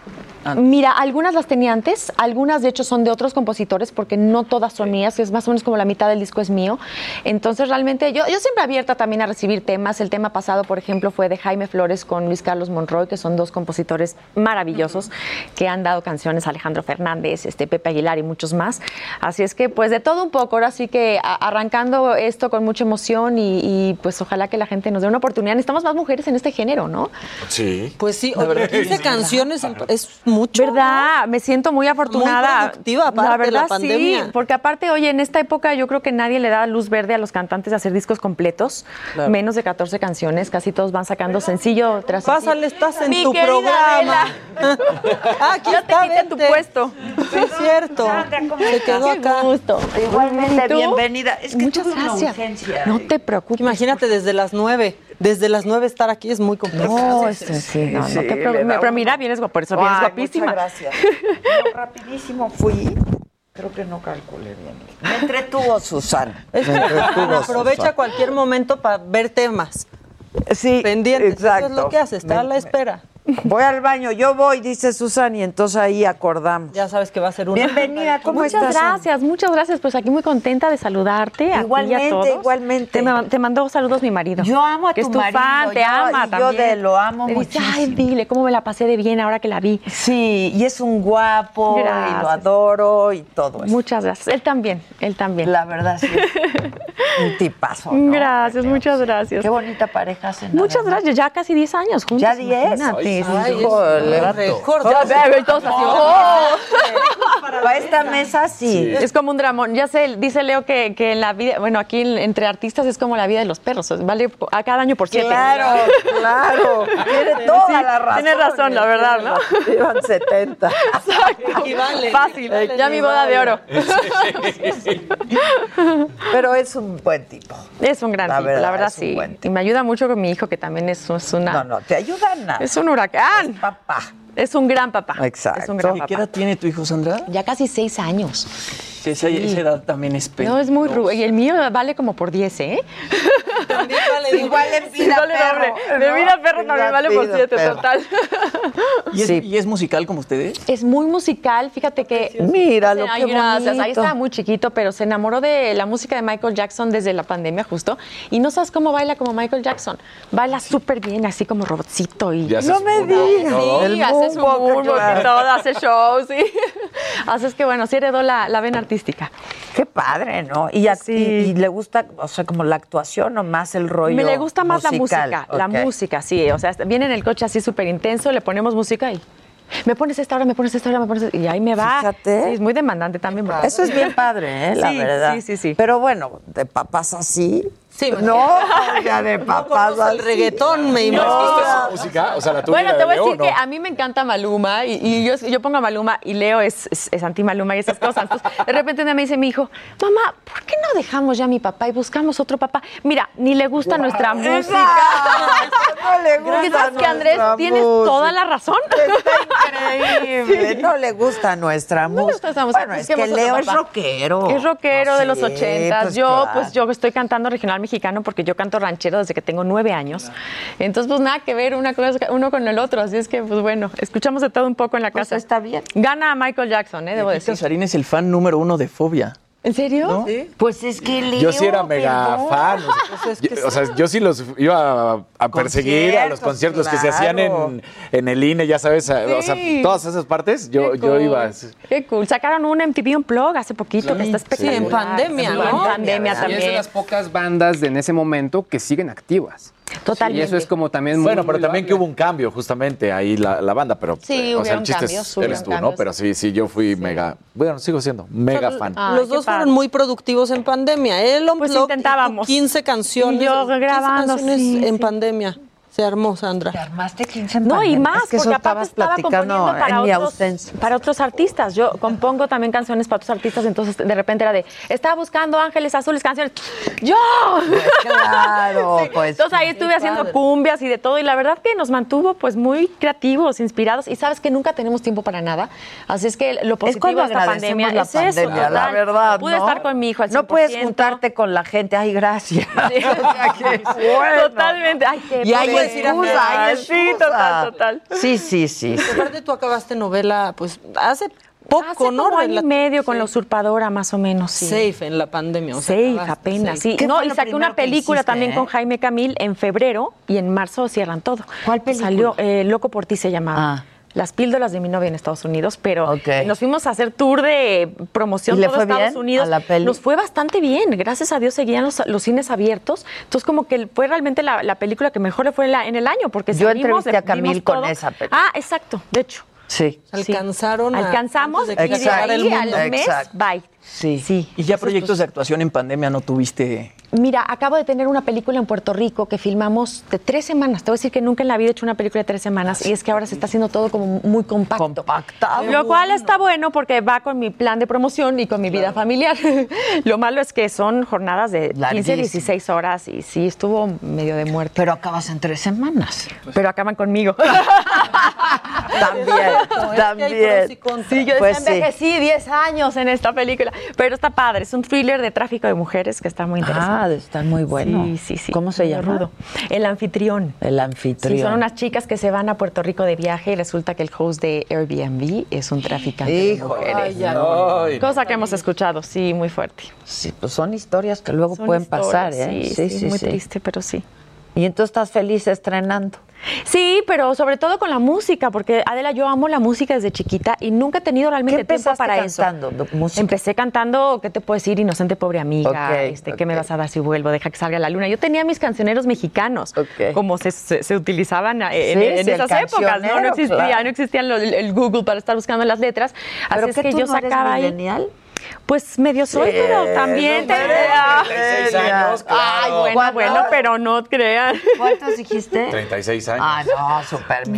antes? Mira, algunas las tenía antes, algunas de hecho son de otros compositores porque no todas son mías, es más o menos como la mitad del disco es mío. Entonces realmente yo, yo siempre abierta también a recibir temas. El tema pasado, por ejemplo, fue de Jaime Flores con Luis Carlos Monroy, que son dos compositores maravillosos que han dado canciones a Alejandro Fernández, este, Pepe Aguilar y muchos más. Así es que pues de todo un poco, ahora sí que a- arrancando esto con mucha emoción y, y, pues ojalá que la gente nos dé una oportunidad. Necesitamos más mujeres en este género, ¿no? Sí. Pues sí, La oye, verdad que 15 sí. canciones es mucho. ¿Verdad? Me siento muy afortunada. Muy productiva, aparte la de verdad, la pandemia. Sí, porque aparte, oye, en esta época yo creo que nadie le da luz verde a los cantantes de hacer discos completos, Claro. menos de 14 canciones, casi todos van sacando sencillo tras Pásale, estás en Mi tu programa. Ah, aquí Ya te está, quité tu puesto. Sí, es cierto. Se quedó Qué acá. gusto. Igualmente, bienvenida. Es que Muchas una gracias. No te preocupes. Imagínate desde las nueve. Desde las nueve estar aquí es muy complicado. No, eso sí, no, no te preocupes. Pero mira, vienes por eso vienes Ay, guapísima. Muchas gracias. Yo rapidísimo fui. Creo que no calculé bien. Me entretuvo Susana. Es Me entretuvo aprovecha Susana. cualquier momento para ver temas. Sí, pendientes. Eso exacto. es lo que hace, está a la espera. Voy al baño, yo voy, dice Susan, y entonces ahí acordamos. Ya sabes que va a ser una. Bienvenida, ¿cómo muchas estás? gracias, muchas gracias. Pues aquí muy contenta de saludarte. a ti y a Igualmente, todos. igualmente. Te, ma- te mandó saludos mi marido. Yo amo a que tu es tu marido, fan, te yo- ama y yo también. de- lo amo Me dice, muchísimo. ay, dile cómo me la pasé de bien ahora que la vi. Sí, y es un guapo, y lo adoro y todo eso. Muchas gracias. Él también, él también. La verdad, sí. un tipazo. ¿no? Gracias, muchas gracias. Qué bonita pareja hacen. Muchas gracias, ya casi 10 años juntos. ¿Ya 10? Ay, híjole, todos así, ¡oh! Para esta mesa sí. Es como un dramón. Ya sé, dice Leo que, que en la vida, bueno, aquí en- entre artistas es como la vida de los perros. Vale a cada año por siete. Claro, claro. Tiene toda Sí, la razón. Tienes razón, la verdad, ¿no? Llevan 70. Exacto. Fácil. Ya mi boda de oro. Pero es un buen tipo. Es un gran La tipo, verdad, la verdad sí. Y me ayuda mucho con mi hijo, que también es, es una. No, no, te ayuda nada. Es un huracán. Es papá. Es un gran papá. Exacto. Es un gran ¿Y papá. qué edad tiene tu hijo, Sandra? Ya casi seis años. Sí, esa, esa edad también es No, es muy rudo. Y el mío vale como por 10, ¿eh? Igual en Sí, vida vale perro. doble. De ¿no? vida perro también vale por Vida 7, perro. total. ¿Y es, y es musical como ustedes? Es muy musical, fíjate que... Míralo, Ay, qué gracias. Ahí estaba muy chiquito, pero se enamoró de la música de Michael Jackson desde la pandemia justo. Y no sabes cómo baila como Michael Jackson. Baila súper bien, así como robotcito. Y... No me todo. Sí, El hace su y todo, hace shows, sí. Así es que bueno, sí heredó la, la vena artística. Qué padre, ¿no? Y, a- y- y le gusta, o sea, como la actuación o más el rollo Me le gusta más musical? la música, la música, sí. O sea, viene en el coche así súper intenso, le ponemos música y me pones esta hora, me pones esta hora, me pones y ahí me va. Fíjate. Sí, es muy demandante también. Eso es bien padre, ¿eh? La Sí, verdad. sí, sí, sí. Pero bueno, de papás así. Sí, no, ya de papás el reggaetón, me ¿No has visto imagino. esa música? O sea, la tuya Bueno, te voy a Leo, decir ¿no? que a mí me encanta Maluma y, y yo, yo pongo a Maluma y Leo es, es, es anti-Maluma y esas cosas. Entonces, de repente me dice mi hijo, mamá, ¿por qué no dejamos ya a mi papá y buscamos otro papá? Mira, ni le gusta nuestra música. No le Porque gusta sabes que Andrés, tienes música. toda la razón. Está increíble. No le gusta nuestra No le música. gusta esa música, Bueno, es que Leo es rockero. Es rockero de los ochentas. pues yo, claro. pues yo estoy cantando regional mexicano porque yo canto ranchero desde que tengo nueve años. Entonces, pues nada que ver una cosa, uno con el otro. Así es que, pues bueno, escuchamos de todo un poco en la Pues casa. está bien. Gana Michael Jackson, ¿eh? Debo decir. Casarín es el fan número uno de Fobia. ¿En serio? Pues es que Leo. Yo sí era mega perdón. fan. O sea, yo, o sea, yo sí los iba a, a perseguir a los conciertos que se hacían claro. en, en el INE, ya sabes. a- O sea, Sí. todas esas partes, yo, Qué yo cool. iba. Qué cool. Sacaron un MTV Unplugged hace poquito que está espectacular. en pandemia, Sí, ¿no? En pandemia Y es de también. las pocas bandas de en ese momento que siguen activas. Totalmente. Y eso es como también muy Bueno, pero muy también que hubo un cambio justamente ahí la, la banda, pero Sí, eh, o sea, el chiste cambios, es, eres tú, ¿no? Pero sí, sí, yo fui mega, bueno, sigo siendo mega fan. Ay, Los dos fueron muy productivos en pandemia. Él Pues y tú intentábamos. 15 canciones. Y yo 15 grabando, canciones sí, en sí. pandemia. Se armó, Te Sandra. armaste 15 en No, y más, Es que eso porque aparte estabas estaba platicando componiendo para en mi otros, ausencia. para otros artistas. Yo compongo también canciones para otros artistas, entonces de repente era de, estaba buscando Ángeles Azules, canciones. ¡Yo! Claro, Sí. pues. Entonces ahí estuve haciendo cumbias y de todo, y la verdad que nos mantuvo pues muy creativos, inspirados, y sabes que nunca tenemos tiempo para nada. Así es que lo positivo de esta pandemia la es eso, pandemia, la total. verdad, Pude ¿no? estar con mi hijo al 100%. No puedes juntarte con la gente. Ay, gracias. Sí. O sea que, bueno. Totalmente. Ay, qué Y hay Sí, excusa. total, total. Sí, sí, sí. sí. Aparte, tú acabaste novela, pues, hace poco, Hace ¿no? como año y medio con la usurpadora, más o menos, sí. Safe en la pandemia. o sea, Safe, acabaste apenas, safe. sí. ¿Qué No, fue y lo saqué una película hiciste, también eh? con Jaime Camil en febrero y en marzo cierran todo. ¿Cuál película? Salió eh, Loco por ti se llamaba. Ah. Las píldoras de mi novia en Estados Unidos, pero nos fuimos a hacer tour de promoción ¿Y le todo fue Estados bien Unidos. a la peli? Nos fue bastante bien, gracias a Dios seguían los, los cines abiertos. Entonces como que fue realmente la, la película que mejor le fue en, la- en el año, porque Yo salimos, entrevisté a Camil con todo. esa película. Ah, exacto, de hecho. Sí. Alcanzaron a- Alcanzamos de y que de llegara el ahí al mes, bye. Sí. Sí. ¿Y ya proyectos de actuación en pandemia no tuviste? Mira, acabo de tener una película en Puerto Rico que filmamos de tres semanas. Te voy a decir que nunca en la vida he hecho una película de tres semanas y es que ahora se está haciendo todo como muy compacto. Compactado. Lo cual está bueno porque va con mi plan de promoción y con mi vida familiar. Lo malo es que son jornadas de 15, Larguísimas. 16 horas y sí, estuvo medio de muerte. Pero acabas en tres semanas. Pero acaban conmigo. también, también. Sí, yo Pues sí. envejecí 10 años en esta película. Pero está padre, es un thriller de tráfico de mujeres que está muy interesante. Ah, está muy bueno. Sí, sí, sí. ¿Cómo se llama? rudo. El anfitrión. El anfitrión. Sí, son unas chicas que se van a Puerto Rico de viaje y resulta que el host de Airbnb es un traficante de Hijo, mujeres. ay, ya no. Ay, Cosa que hemos escuchado, sí, muy fuerte. Sí, pues son historias que luego Son pueden pasar, ¿eh? sí, sí, muy triste, pero sí. Y entonces estás feliz estrenando. Sí, pero sobre todo con la música, porque Adela, yo amo la música desde chiquita y nunca he tenido realmente ¿Qué tiempo para cantando? eso. Empecé cantando, ¿qué te puedo decir? Inocente pobre amiga, este, ¿qué me vas a dar si vuelvo? Deja que salga la luna. Yo tenía mis cancioneros mexicanos, como se, se- se utilizaban eh, en, Sí, en sí, el esas épocas, ¿no? No existía, claro. no existía el, el Google para estar buscando las letras. ¿Pero Así es qué, que tú yo no eres sacaba ahí. Pues medio soy, Sí, pero también no te eres Ay, millennial, claro. bueno, ¿Cuántos? bueno, pero no crean. ¿Cuántos dijiste? 36 años. Ah, no, súper Bueno,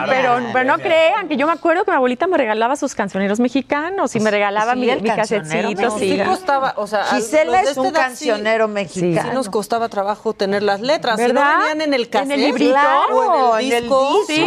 millennial. pero, pero no crean que yo me acuerdo que mi abuelita me regalaba sus cancioneros mexicanos y me regalaba sí, mi, el mi cancionero casetcito. Sí Sí, costaba, o sea, Gisela es un edad sí- cancionero mexicano. Sí nos costaba trabajo tener las letras. Si ¿Verdad? no venían en el cassette. En el librito. o en el disco. Sí, sí,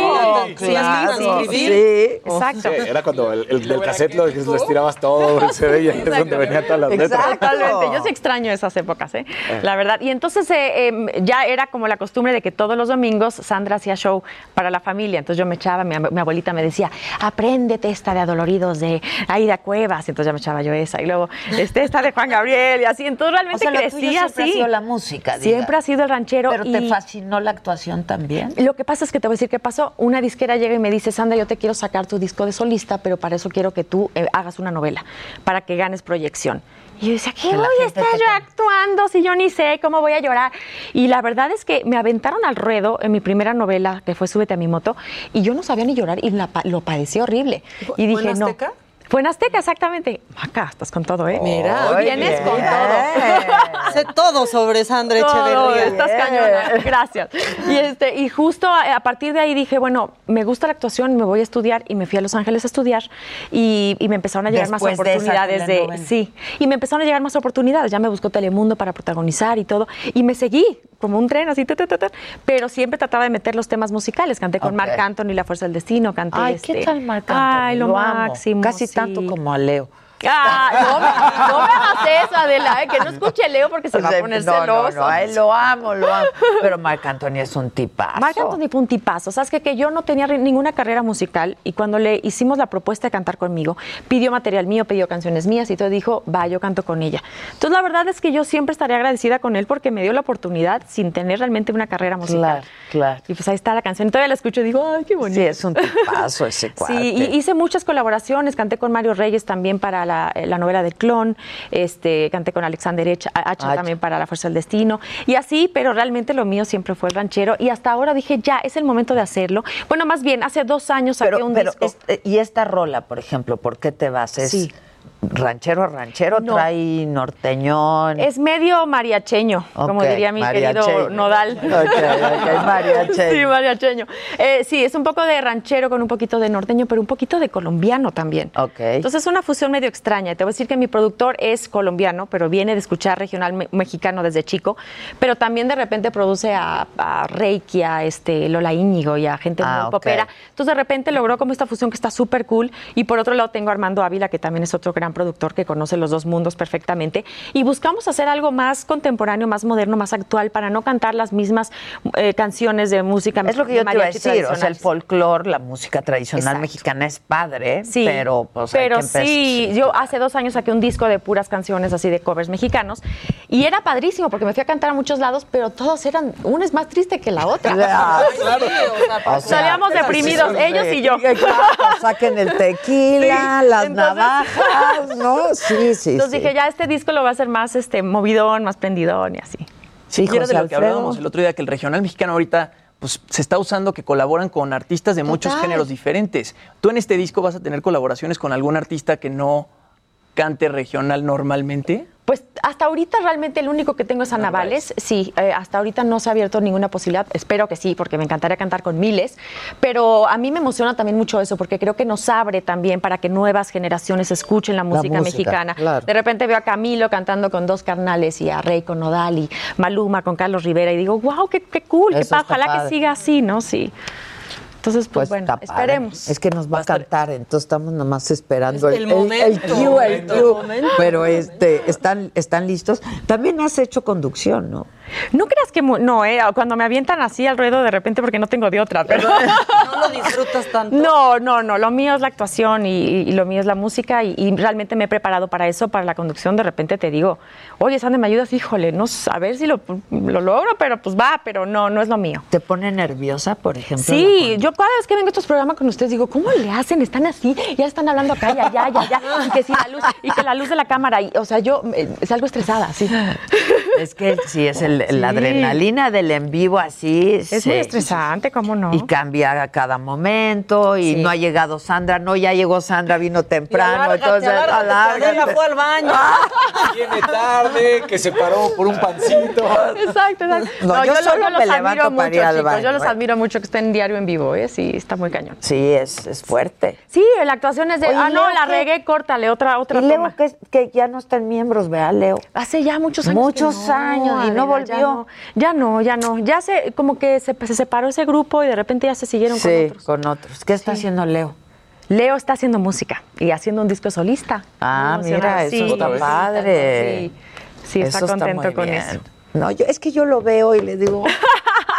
sí, claro, sí, sí, sí. Exacto. Sí, era cuando el, el del cassette lo, lo estirabas todo ahí es donde venían todas las letras. Totalmente. Yo sí extraño esas épocas, ¿eh? La verdad. Y entonces eh, em, ya era como la costumbre de que todos los domingos Sandra hacía show para la familia. Entonces yo me echaba, mi, mi abuelita me decía, apréndete esta de Adoloridos de Aida Cuevas. Y entonces ya me echaba yo esa. Y luego este, esta de Juan Gabriel y así. Entonces O realmente sea, lo tuyo siempre así. ha sido la música, Siempre digamos. ha sido el ranchero. Pero te y- fascinó la actuación también. lo que pasa es que te voy a decir qué pasó. Una disquera llega y me dice, Sandra, yo te quiero sacar tu disco de solista, pero para eso quiero que tú eh, hagas una novela, para que ganes proyección. Y yo decía, ¿qué Que voy a estar yo actuando si yo ni sé cómo voy a llorar? Y la verdad es que me aventaron al ruedo en mi primera novela, que fue Súbete a mi moto, y yo no sabía ni llorar y la lo padecí horrible. Y ¿Fue en dije, no. Azteca? Fue en Azteca, exactamente. Acá, estás con todo, ¿eh? Mira, Hoy vienes bien. con todo. Sé todo sobre Sandra Todo, Echeverría. estás cañona, gracias. Y, este, y justo a, a partir de ahí dije, bueno, me gusta la actuación, me voy a estudiar y me fui a Los Ángeles a estudiar y, y me empezaron a llegar Después más de esa oportunidades de, sí, y me empezaron a llegar más oportunidades. Ya me buscó Telemundo para protagonizar y todo y me seguí como un tren así, ta, ta, ta, pero siempre trataba de meter los temas musicales. Canté con Ok. Marc Anthony, La Fuerza del Destino, canté Ay, este, ¿qué tal Marc Anthony? Ay, lo, máximo. Casi sí. Tanto como a Leo. Ah, no, me, no me hagas eso, Adela, eh, que no escuche Leo porque se va a poner no, celoso. No, no, a él lo amo, lo amo. Pero Marc Anthony es un tipazo. Marc Anthony fue un tipazo. Sabes que, que yo no tenía ninguna carrera musical y cuando le hicimos la propuesta de cantar conmigo, pidió material mío, pidió canciones mías y todo dijo, va, yo canto con ella. Entonces la verdad es que yo siempre estaré agradecida con él porque me dio la oportunidad sin tener realmente una carrera musical. Claro, claro. Y pues ahí está la canción. Y todavía la escucho y digo, ay, qué bonito. Sí, es un tipazo ese cuate. Sí, y hice muchas colaboraciones, canté con Mario Reyes también para la, la novela del clon, este, canté con Alexander Hacha. también para La Fuerza del Destino, y así, pero realmente lo mío siempre fue el ranchero, y hasta ahora dije, ya, es el momento de hacerlo. Bueno, más bien, hace dos años saqué Pero, un pero disco. este- y esta rola, por ejemplo, ¿por qué te vas? ¿Es Sí. Ranchero a ranchero? No. ¿Trae norteñón? Es medio mariacheño, como diría mi mariacheño. querido Nodal. Ok, ok, mariacheño. Sí, mariacheño. Eh, sí, es un poco de ranchero con un poquito de norteño, pero un poquito de colombiano también. Ok. Entonces es una fusión medio extraña. Te voy a decir que mi productor es colombiano, pero viene de escuchar regional me- mexicano desde chico, pero también de repente produce a, a Reiki, a este, Lola Íñigo y a gente Ah, muy popera. Entonces de repente logró como esta fusión que está súper cool. Y por otro lado tengo a Armando Ávila, que también es otro gran productor que conoce los dos mundos perfectamente. Y buscamos hacer algo más contemporáneo, más moderno, más actual, para no cantar las mismas eh, canciones de música Es lo que yo te iba a decir, o sea, el folclore, la música tradicional Exacto. mexicana es padre, Sí, pero pues hay pero que empezar- sí, yo hace dos años saqué un disco de puras canciones así de covers mexicanos y era padrísimo porque me fui a cantar a muchos lados, pero todos eran, una es más triste que la otra. Ah, claro. O sea, Salíamos deprimidos, sí, ellos y yo. Exacto, saquen el tequila, Sí, las entonces- navajas, ¿no? Sí, sí, Entonces sí. dije, ya este disco lo va a hacer más este movidón, más prendidón y así. Sí, era de José lo que hablábamos el otro día, que el regional mexicano ahorita pues, se está usando que colaboran con artistas de muchos géneros diferentes. Tú en este disco vas a tener colaboraciones con algún artista que no cante regional normalmente. Pues hasta ahorita realmente el único que tengo es Ana Vales. Sí, eh, hasta ahorita no se ha abierto ninguna posibilidad. Espero que sí, porque me encantaría cantar con miles. Pero a mí me emociona también mucho eso, porque creo que nos abre también para que nuevas generaciones escuchen la música, música, mexicana. claro. De repente veo a Camilo cantando con dos carnales y a Rey con Nodal y Maluma con Carlos Rivera y digo, wow, qué, qué cool, qué pa- ojalá padre. que siga así, ¿no? Sí. Entonces, pues, bueno, está padre. esperemos. Es que nos va a cantar, entonces estamos nomás esperando Es el, el momento, el el el momento. Pero este, están, están listos. También has hecho conducción, ¿no? No creas que mu- no, eh, cuando me avientan así al ruedo de repente porque no tengo de otra, pero No lo disfrutas tanto. no, no, no, lo mío es la actuación y, lo mío es la música y, y realmente me he preparado para eso, para la conducción. De repente te digo, oye, Sandra, ¿me ayudas? Híjole, no, a ver si lo, lo logro, pero pues va, pero no, no es lo mío. ¿Te pone nerviosa, por ejemplo? Sí, yo cada vez que vengo a estos programas con ustedes digo, ¿cómo le hacen? Están así, ya están hablando acá y allá, y allá, y que sí, la luz, y que la luz de la cámara, y, o sea, yo eh, salgo estresada, sí. Es que sí, es el, Sí. la adrenalina del en vivo así. Es muy estresante, ¿cómo no? Y cambia a cada momento y Sí. no ha llegado Sandra, no, ya llegó Sandra, vino temprano, alárgate, entonces alárgate, alárgate. Fue al baño. Viene tarde, que se paró por un pancito. Exacto, exacto. No, yo solo me los admiro para mucho, al chicos. baño, Yo los ¿eh? admiro mucho que estén diario en vivo, ¿eh? Sí, está muy cañón. Sí, es, es fuerte. Sí, la actuación es de, Oye, ah, no, la regué, córtale, otra, otra y Leo, que ya no están miembros, vea, Leo. Hace ya muchos años. Muchos no, años, y no ya volvió. no. Ya no, ya no. Ya se, como que se, se separó ese grupo y de repente ya se siguieron con otros. con otros. ¿Qué está haciendo Leo? Leo está haciendo música y haciendo un disco solista. Ah, mira, eso Sí, está padre. Sí, sí, está Eso contento con bien. eso. No, yo, es que yo lo veo y le digo,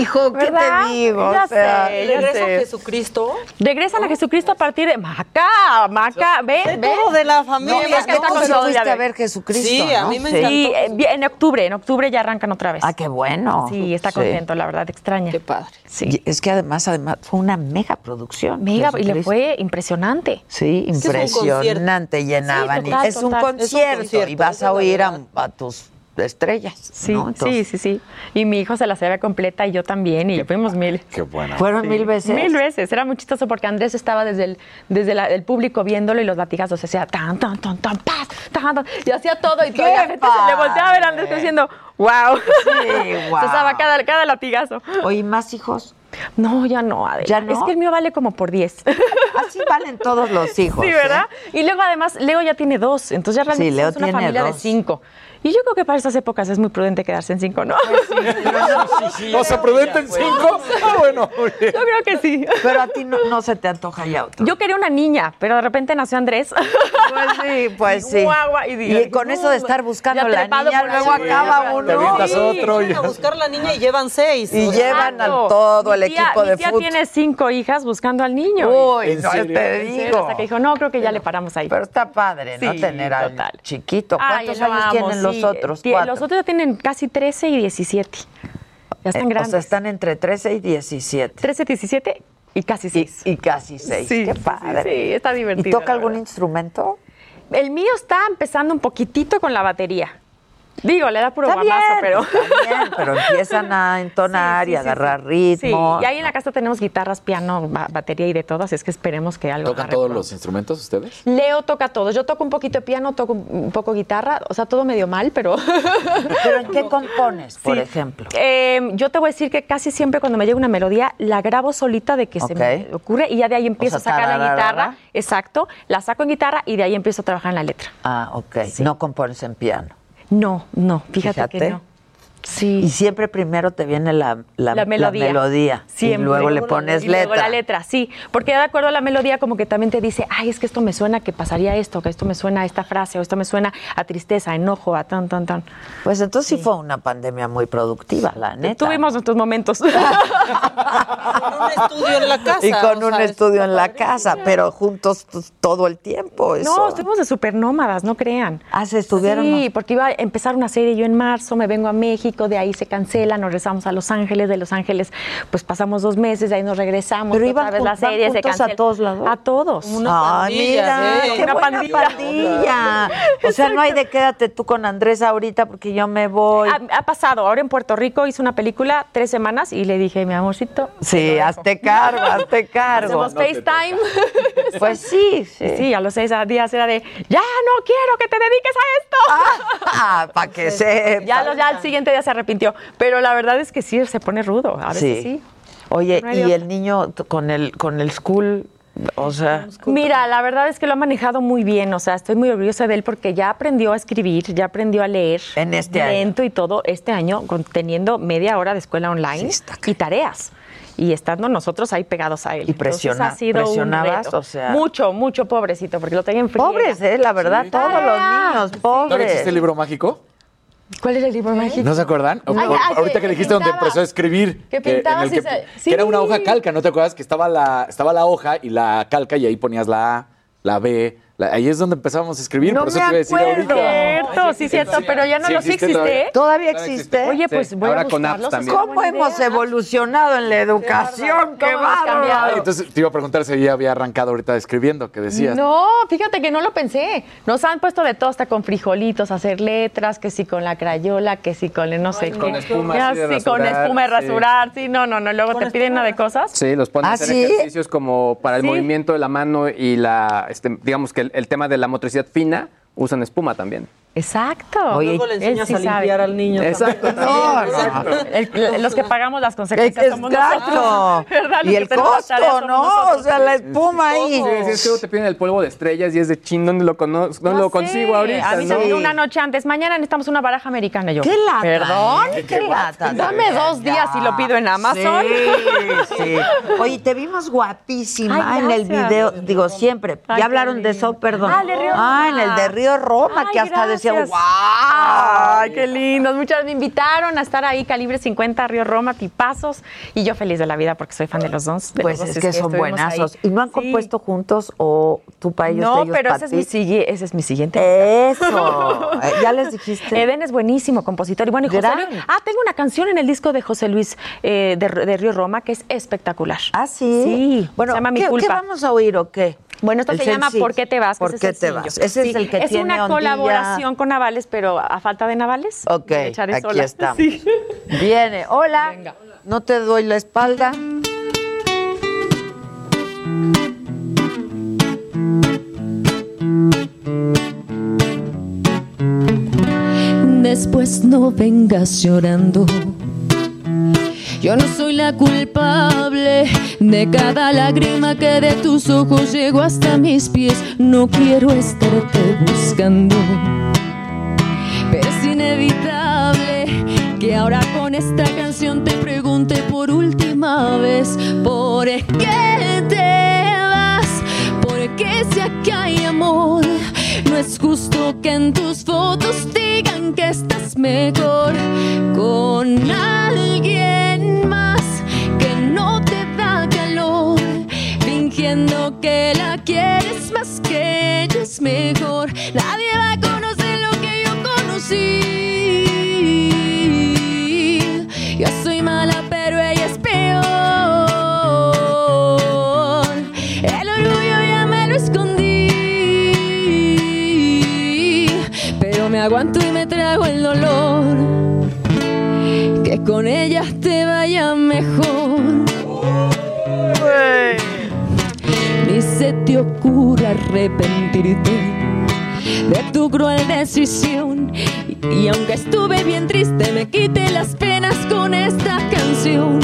hijo, ¿qué ¿Verdad? te digo? Ya O sea, sé, ya Regresa sé. Jesucristo. Regresan a Jesucristo a partir de Maca, Maca, ve, De ve. todo de la familia. No, es que fuiste a ve. ver Jesucristo, Sí, a mí me Sí. encantó. Sí, eh, en octubre, en octubre ya arrancan otra vez. Ah, qué bueno. Sí, está contento, la verdad, extraña. Qué padre. Sí. Y Es que además, además fue una mega producción. Mega, y le Jesucristo. fue impresionante. Sí, Es que es un impresionante, llenaban. Sí, total, y es, un concierto, Es un concierto, y vas a oír a, a tus estrellas. Sí, ¿no? sí, Entonces, sí, sí. Y mi hijo se la sabía completa y yo también, y fuimos mil. Qué buena. Fueron Sí, mil veces. Mil veces. Era muy chistoso porque Andrés estaba desde el, desde la- el público viéndolo y los latigazos hacía tan, tan, tan, tan, paz, tan, tan, y hacía todo y la gente se le volteaba a ver a Andrés diciendo, wow. guau. Se estaba cada, cada latigazo. Oye, ¿más hijos? No, ya no, Adela. ¿Ya no? Es que el mío vale como por 10. Así valen todos los hijos. Sí, ¿eh? ¿verdad? Y luego además, Leo ya tiene dos, entonces ya realmente Sí, Leo somos una tiene familia de dos. cinco. Y yo creo que para estas épocas es muy prudente quedarse en cinco, ¿no? ¿No se prudenten cinco? Ah, bueno. Yo creo que sí. Pero a ti no, no se te antoja ya otro. Yo quería una niña, pero de repente nació Andrés. Pues sí, pues sí. Guagua, y con eso de estar buscando la niña, luego acaba uno. Te avientas otro. y- a buscar la niña y llevan seis. Y O sea, llevan a todo el tía- equipo de fútbol. tiene cinco hijas buscando al niño. Uy, ¿En no serio? te En digo. Hasta que dijo, no, creo que ya le paramos ahí. Pero está padre, ¿no? Sí, Tener al total. chiquito. ¿Cuántos años tienen los sí. otros? Cuatro. Los otros ya tienen casi 13 y 17. Ya están Eh, grandes. O sea, están entre 13 y 17. 13, 17 y casi 6. Y casi 6. Sí, Qué sí, padre. sí, está divertido, ¿Y toca algún instrumento? El mío está empezando un poquitito con la batería. Digo, le da puro Está bien, pero... está bien, pero empiezan a entonar Sí, y sí, agarrar sí. ritmo. Sí, y ahí en la casa tenemos guitarras, piano, ba- batería y de todo, así es que esperemos que algo ¿Tocan todos pronto. los instrumentos ustedes? Leo toca todo. Yo toco un poquito de piano, toco un poco guitarra, o sea, todo medio mal, pero... ¿Pero en qué compones, por Sí. ejemplo? Eh, yo te voy a decir que casi siempre cuando me llega una melodía, la grabo solita de que se me ocurre y ya de ahí empiezo sea, a sacar la guitarra. Exacto, la saco en guitarra y de ahí empiezo a trabajar en la letra. Ah, ok. No compones en piano. No, no, fíjate, que no. Sí. Y siempre primero te viene la, la, la melodía. melodía, Siempre. Y luego le pones Y luego letra. la letra, sí. Porque de acuerdo a la melodía, como que también te dice, ay, es que esto me suena que pasaría esto, que esto me suena a esta frase, o esto me suena a tristeza, a enojo, a tan, tan, tan. Pues entonces sí. fue una pandemia muy productiva, la neta. Tuvimos nuestros momentos. Con un estudio en la casa. y con un sea, estudio en la casa, pero juntos pues, todo el tiempo. Eso. No, estuvimos de supernómadas, no crean. Ah, se estuvieron. Sí, porque iba a empezar una serie yo en marzo, me vengo a México, de ahí se cancela, nos regresamos a Los Ángeles, de Los Ángeles pues pasamos dos meses, de ahí nos regresamos. Pero otra iban vez la serie se juntos a cancela. todos lados. A todos. Una Ay, pandilla, mira, sí. qué Una buena pandilla. pandilla. O sea, no hay de quédate tú con Andrés ahorita porque yo me voy. Ha, ha pasado, ahora en Puerto Rico hice una película tres semanas y le dije, mi amorcito. Sí, hazte cargo, hazte cargo. Hacemos FaceTime. Pues sí, sí. Sí, a los seis días era de, ya no quiero que te dediques a esto. Ah, para que sepa. Ya, ya al siguiente día se arrepintió. Pero la verdad es que sí, se pone rudo. A veces sí. Oye, No y el niño con el con el school, o sea, Mira, la verdad es que lo ha manejado muy bien, o sea, estoy muy orgullosa de él porque ya aprendió a escribir, ya aprendió a leer. En este año. lento y todo este año, con- teniendo media hora de escuela online y tareas. y estando nosotros ahí pegados a él. Y Entonces, presiona- ha sido un presionabas, reto. o sea- Mucho, mucho pobrecito, porque lo tenía en. Pobres, eh, la verdad, Sí. todos los niños, ¿Todavía existe pobres. el libro mágico? ¿Cuál era el libro mágico? ¿No se acuerdan? Ay, Por- ay, ahorita que- que dijiste donde empezó a escribir. Que en pintaba que, se- que era una hoja calca, ¿no te acuerdas? Que estaba la, estaba la hoja y la calca y ahí ponías la A, la B. la- ahí es donde empezábamos a escribir, No por eso me te iba a decir acuerdo. ahorita. Cierto, sí, cierto, pero ya no Sí lo sí existe existe. todavía. ¿Todavía Todavía existe? Oye, pues Sí, voy ahora a con apps buscarlos. también. ¿Cómo hemos evolucionado en la educación? ¡Qué ¿Cómo hemos bárbaro! cambiado? Ah, entonces te iba a preguntar si ya había arrancado ahorita escribiendo, que decías. No, fíjate que no lo pensé. Nos han puesto de todo, hasta con frijolitos, hacer letras, que si con la crayola, que si con el no sé qué. con espuma Ya, sí, con espuma de sí. rasurar, sí, no, no, no. Luego te piden una de cosas. Sí, los ponen ¿Ah, a hacer sí? ejercicios como para el Sí. movimiento de la mano y la, este, digamos que el, tema de la motricidad fina, usan espuma también. Exacto. Oye, Luego le enseñas sí a limpiar sabe. al niño. Exacto. No, no. El- los que pagamos las consecuencias somos Exacto. nosotros. ¿verdad? Los Y que el costo, somos ¿no? nosotros. O sea, la espuma ahí. Sí, sí, es que te piden el polvo de estrellas y es de chin, ¿dónde lo, conozco, dónde Ya lo consigo ahorita? A mí no? se me dio una noche antes. Mañana necesitamos una baraja americana. Yo, ¿Qué lata? ¿Perdón? eh? ¿Qué lata? Dame dos días y lo pido en Amazon. Sí, sí. Oye, te vimos guapísima Ay, en el video, digo siempre. Ay, ya qué hablaron de eso, perdón. Ah, el de Río Ah, en el de Río Roma, que hasta decía. ¡guau! Ay, qué lindos. Muchas me invitaron a estar ahí, Calibre 50, Río Roma, tipazos. Y yo feliz de la vida porque soy fan de los dos. de Pues los dos, es que son buenazos. ahí. ¿Y no han compuesto juntos o tú para ellos, No, ellos pero ese es, mi, ese es mi siguiente. Eso. Eh, ya les dijiste. Eden es buenísimo compositor. Y bueno, y José. Luis. Ah, tengo una canción en el disco de José Luis eh, de, de Río Roma que es espectacular. Ah, sí. Sí. Bueno, se llama Mi ¿qué, Culpa. qué vamos a oír o qué? Bueno, esto El se llama. ¿Por qué te vas? ¿Por qué es te vas? Ese es el que es tiene una ondilla. colaboración con Navales, pero a falta de Navales. Ok, me echaré aquí sola. estamos. Sí. Viene. Hola. No te doy la espalda. Después no vengas llorando. Yo no soy la culpable de cada lágrima que de tus ojos llegó hasta mis pies. No quiero estarte buscando. Pero es inevitable que ahora con esta canción te pregunte por última vez por qué te vas, porque si aquí hay amor, no es justo que en tus fotos digan que estás mejor con alguien que la quieres más que ella es mejor. Nadie va a conocer lo que yo conocí. Yo soy mala, pero ella es peor. El orgullo ya me lo escondí, pero me aguanto y me trago el dolor. Que con ella te vaya mejor. Te ocurra arrepentirte de tu cruel decisión. Y, aunque estuve bien triste, me quité las penas con esta canción.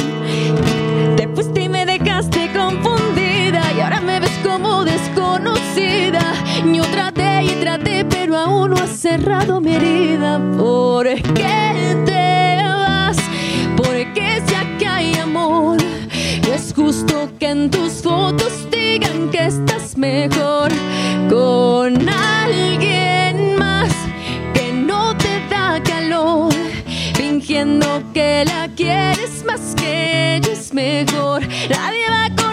Te fuiste y me dejaste confundida y ahora me ves como desconocida. Yo traté y traté, pero aún no has cerrado mi herida. ¿Por qué te vas? Porque si aquí hay amor, es justo que en tus fotos digan que estás mejor con alguien más que no te da calor, fingiendo que la quieres más que ella es mejor. Nadie va a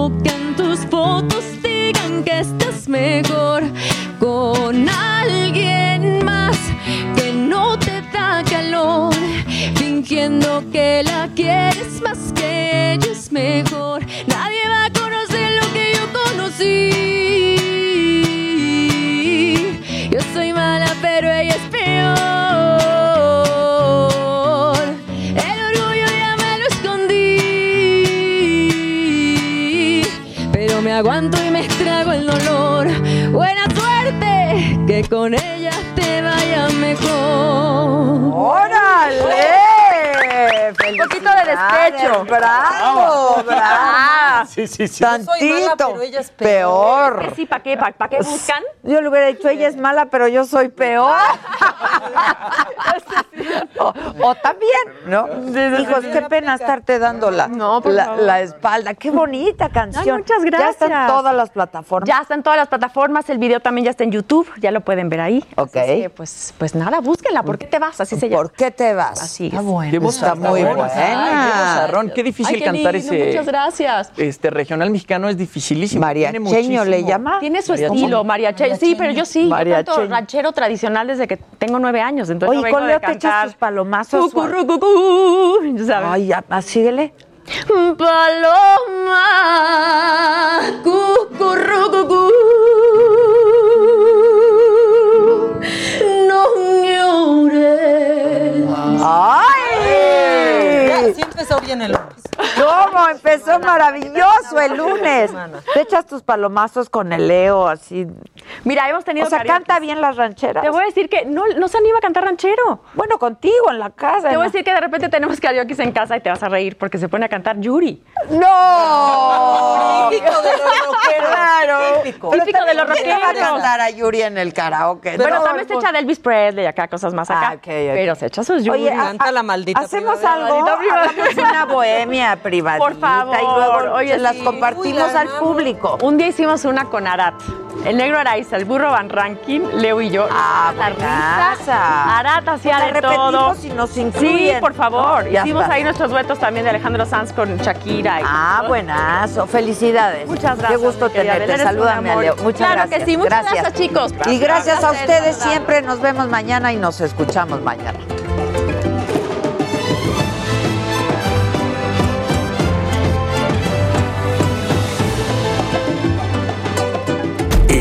justo que en tus fotos con ella te vaya mejor. ¡Órale! Un poquito de despecho. ¡Bravo! ¡Bravo! Sí, sí, sí. Tantito. peor. Sí, ¿para qué? ¿Para qué buscan? Yo le hubiera dicho, ella es mala, pero yo soy peor. o, o también, ¿no? Hijos, qué pena estarte dando la, espalda. Qué bonita canción. Ay, muchas Ya gracias. están todas las plataformas. Ya está en todas las plataformas, el video también ya está en YouTube, ya lo pueden ver ahí. Ok. Así que, pues, pues nada, búsquenla. ¿Por qué te vas? Así se llama. ¿Por qué te vas? Así es. Está bueno. Qué Está muy buena. qué difícil Ay, qué cantar lindo, ese. Muchas gracias. Este regional mexicano es dificilísimo. Mariacheño tiene muchísimo. le llama. Tiene su Mariacheño. estilo, mariacheño. Sí, pero yo sí, yo canto Mariacheño. ranchero tradicional desde que tengo nueve años. Entonces Oye, no vengo con de cantar. tus palomazos. Ay, ya, ah, síguele. Paloma, no llores. ¡Ay! Sí empezó bien el lunes. ¿Cómo? Empezó maravilloso el lunes. Te echas tus palomazos con el Leo, así. Mira, hemos tenido O sea, karaoke. canta bien las rancheras. Te voy a decir que no, no se anima a cantar ranchero. Bueno, contigo en la casa. Te voy a decir que de repente tenemos karaoke en casa y te vas a reír porque se pone a cantar Yuri. ¡No! Típico de los rockeros. Claro. Típico. Típico de los ¿Quién le va a rockeros. cantar a Yuri en el karaoke? Bueno, No, también se pues- echa de Elvis Presley y acá cosas más acá. Ah. Pero se echa sus Yuri. Oye, a- Canta la maldita ¿Hacemos primavera. algo? Hagamos una bohemia privadita Por favor. y luego Oye, se las sí. compartimos Uy, la al amamos. público. Un día hicimos una con Arat. El negro Araiza, el burro Van Rankin, Leo y yo. Ah, la risa. Arat hacía Pues de todo. y nos Sí, incluyen. por favor. No, Hicimos está. ahí nuestros duetos también de Alejandro Sanz con Shakira. y- Ah, buenazo. Felicidades. Muchas Qué gracias, gusto mi querida tenerte. Salúdame a. Leo. Muchas Claro gracias. que sí. Muchas gracias, chicos. Y gracias a Gracias, ustedes verdad. siempre. Nos vemos mañana y nos escuchamos mañana.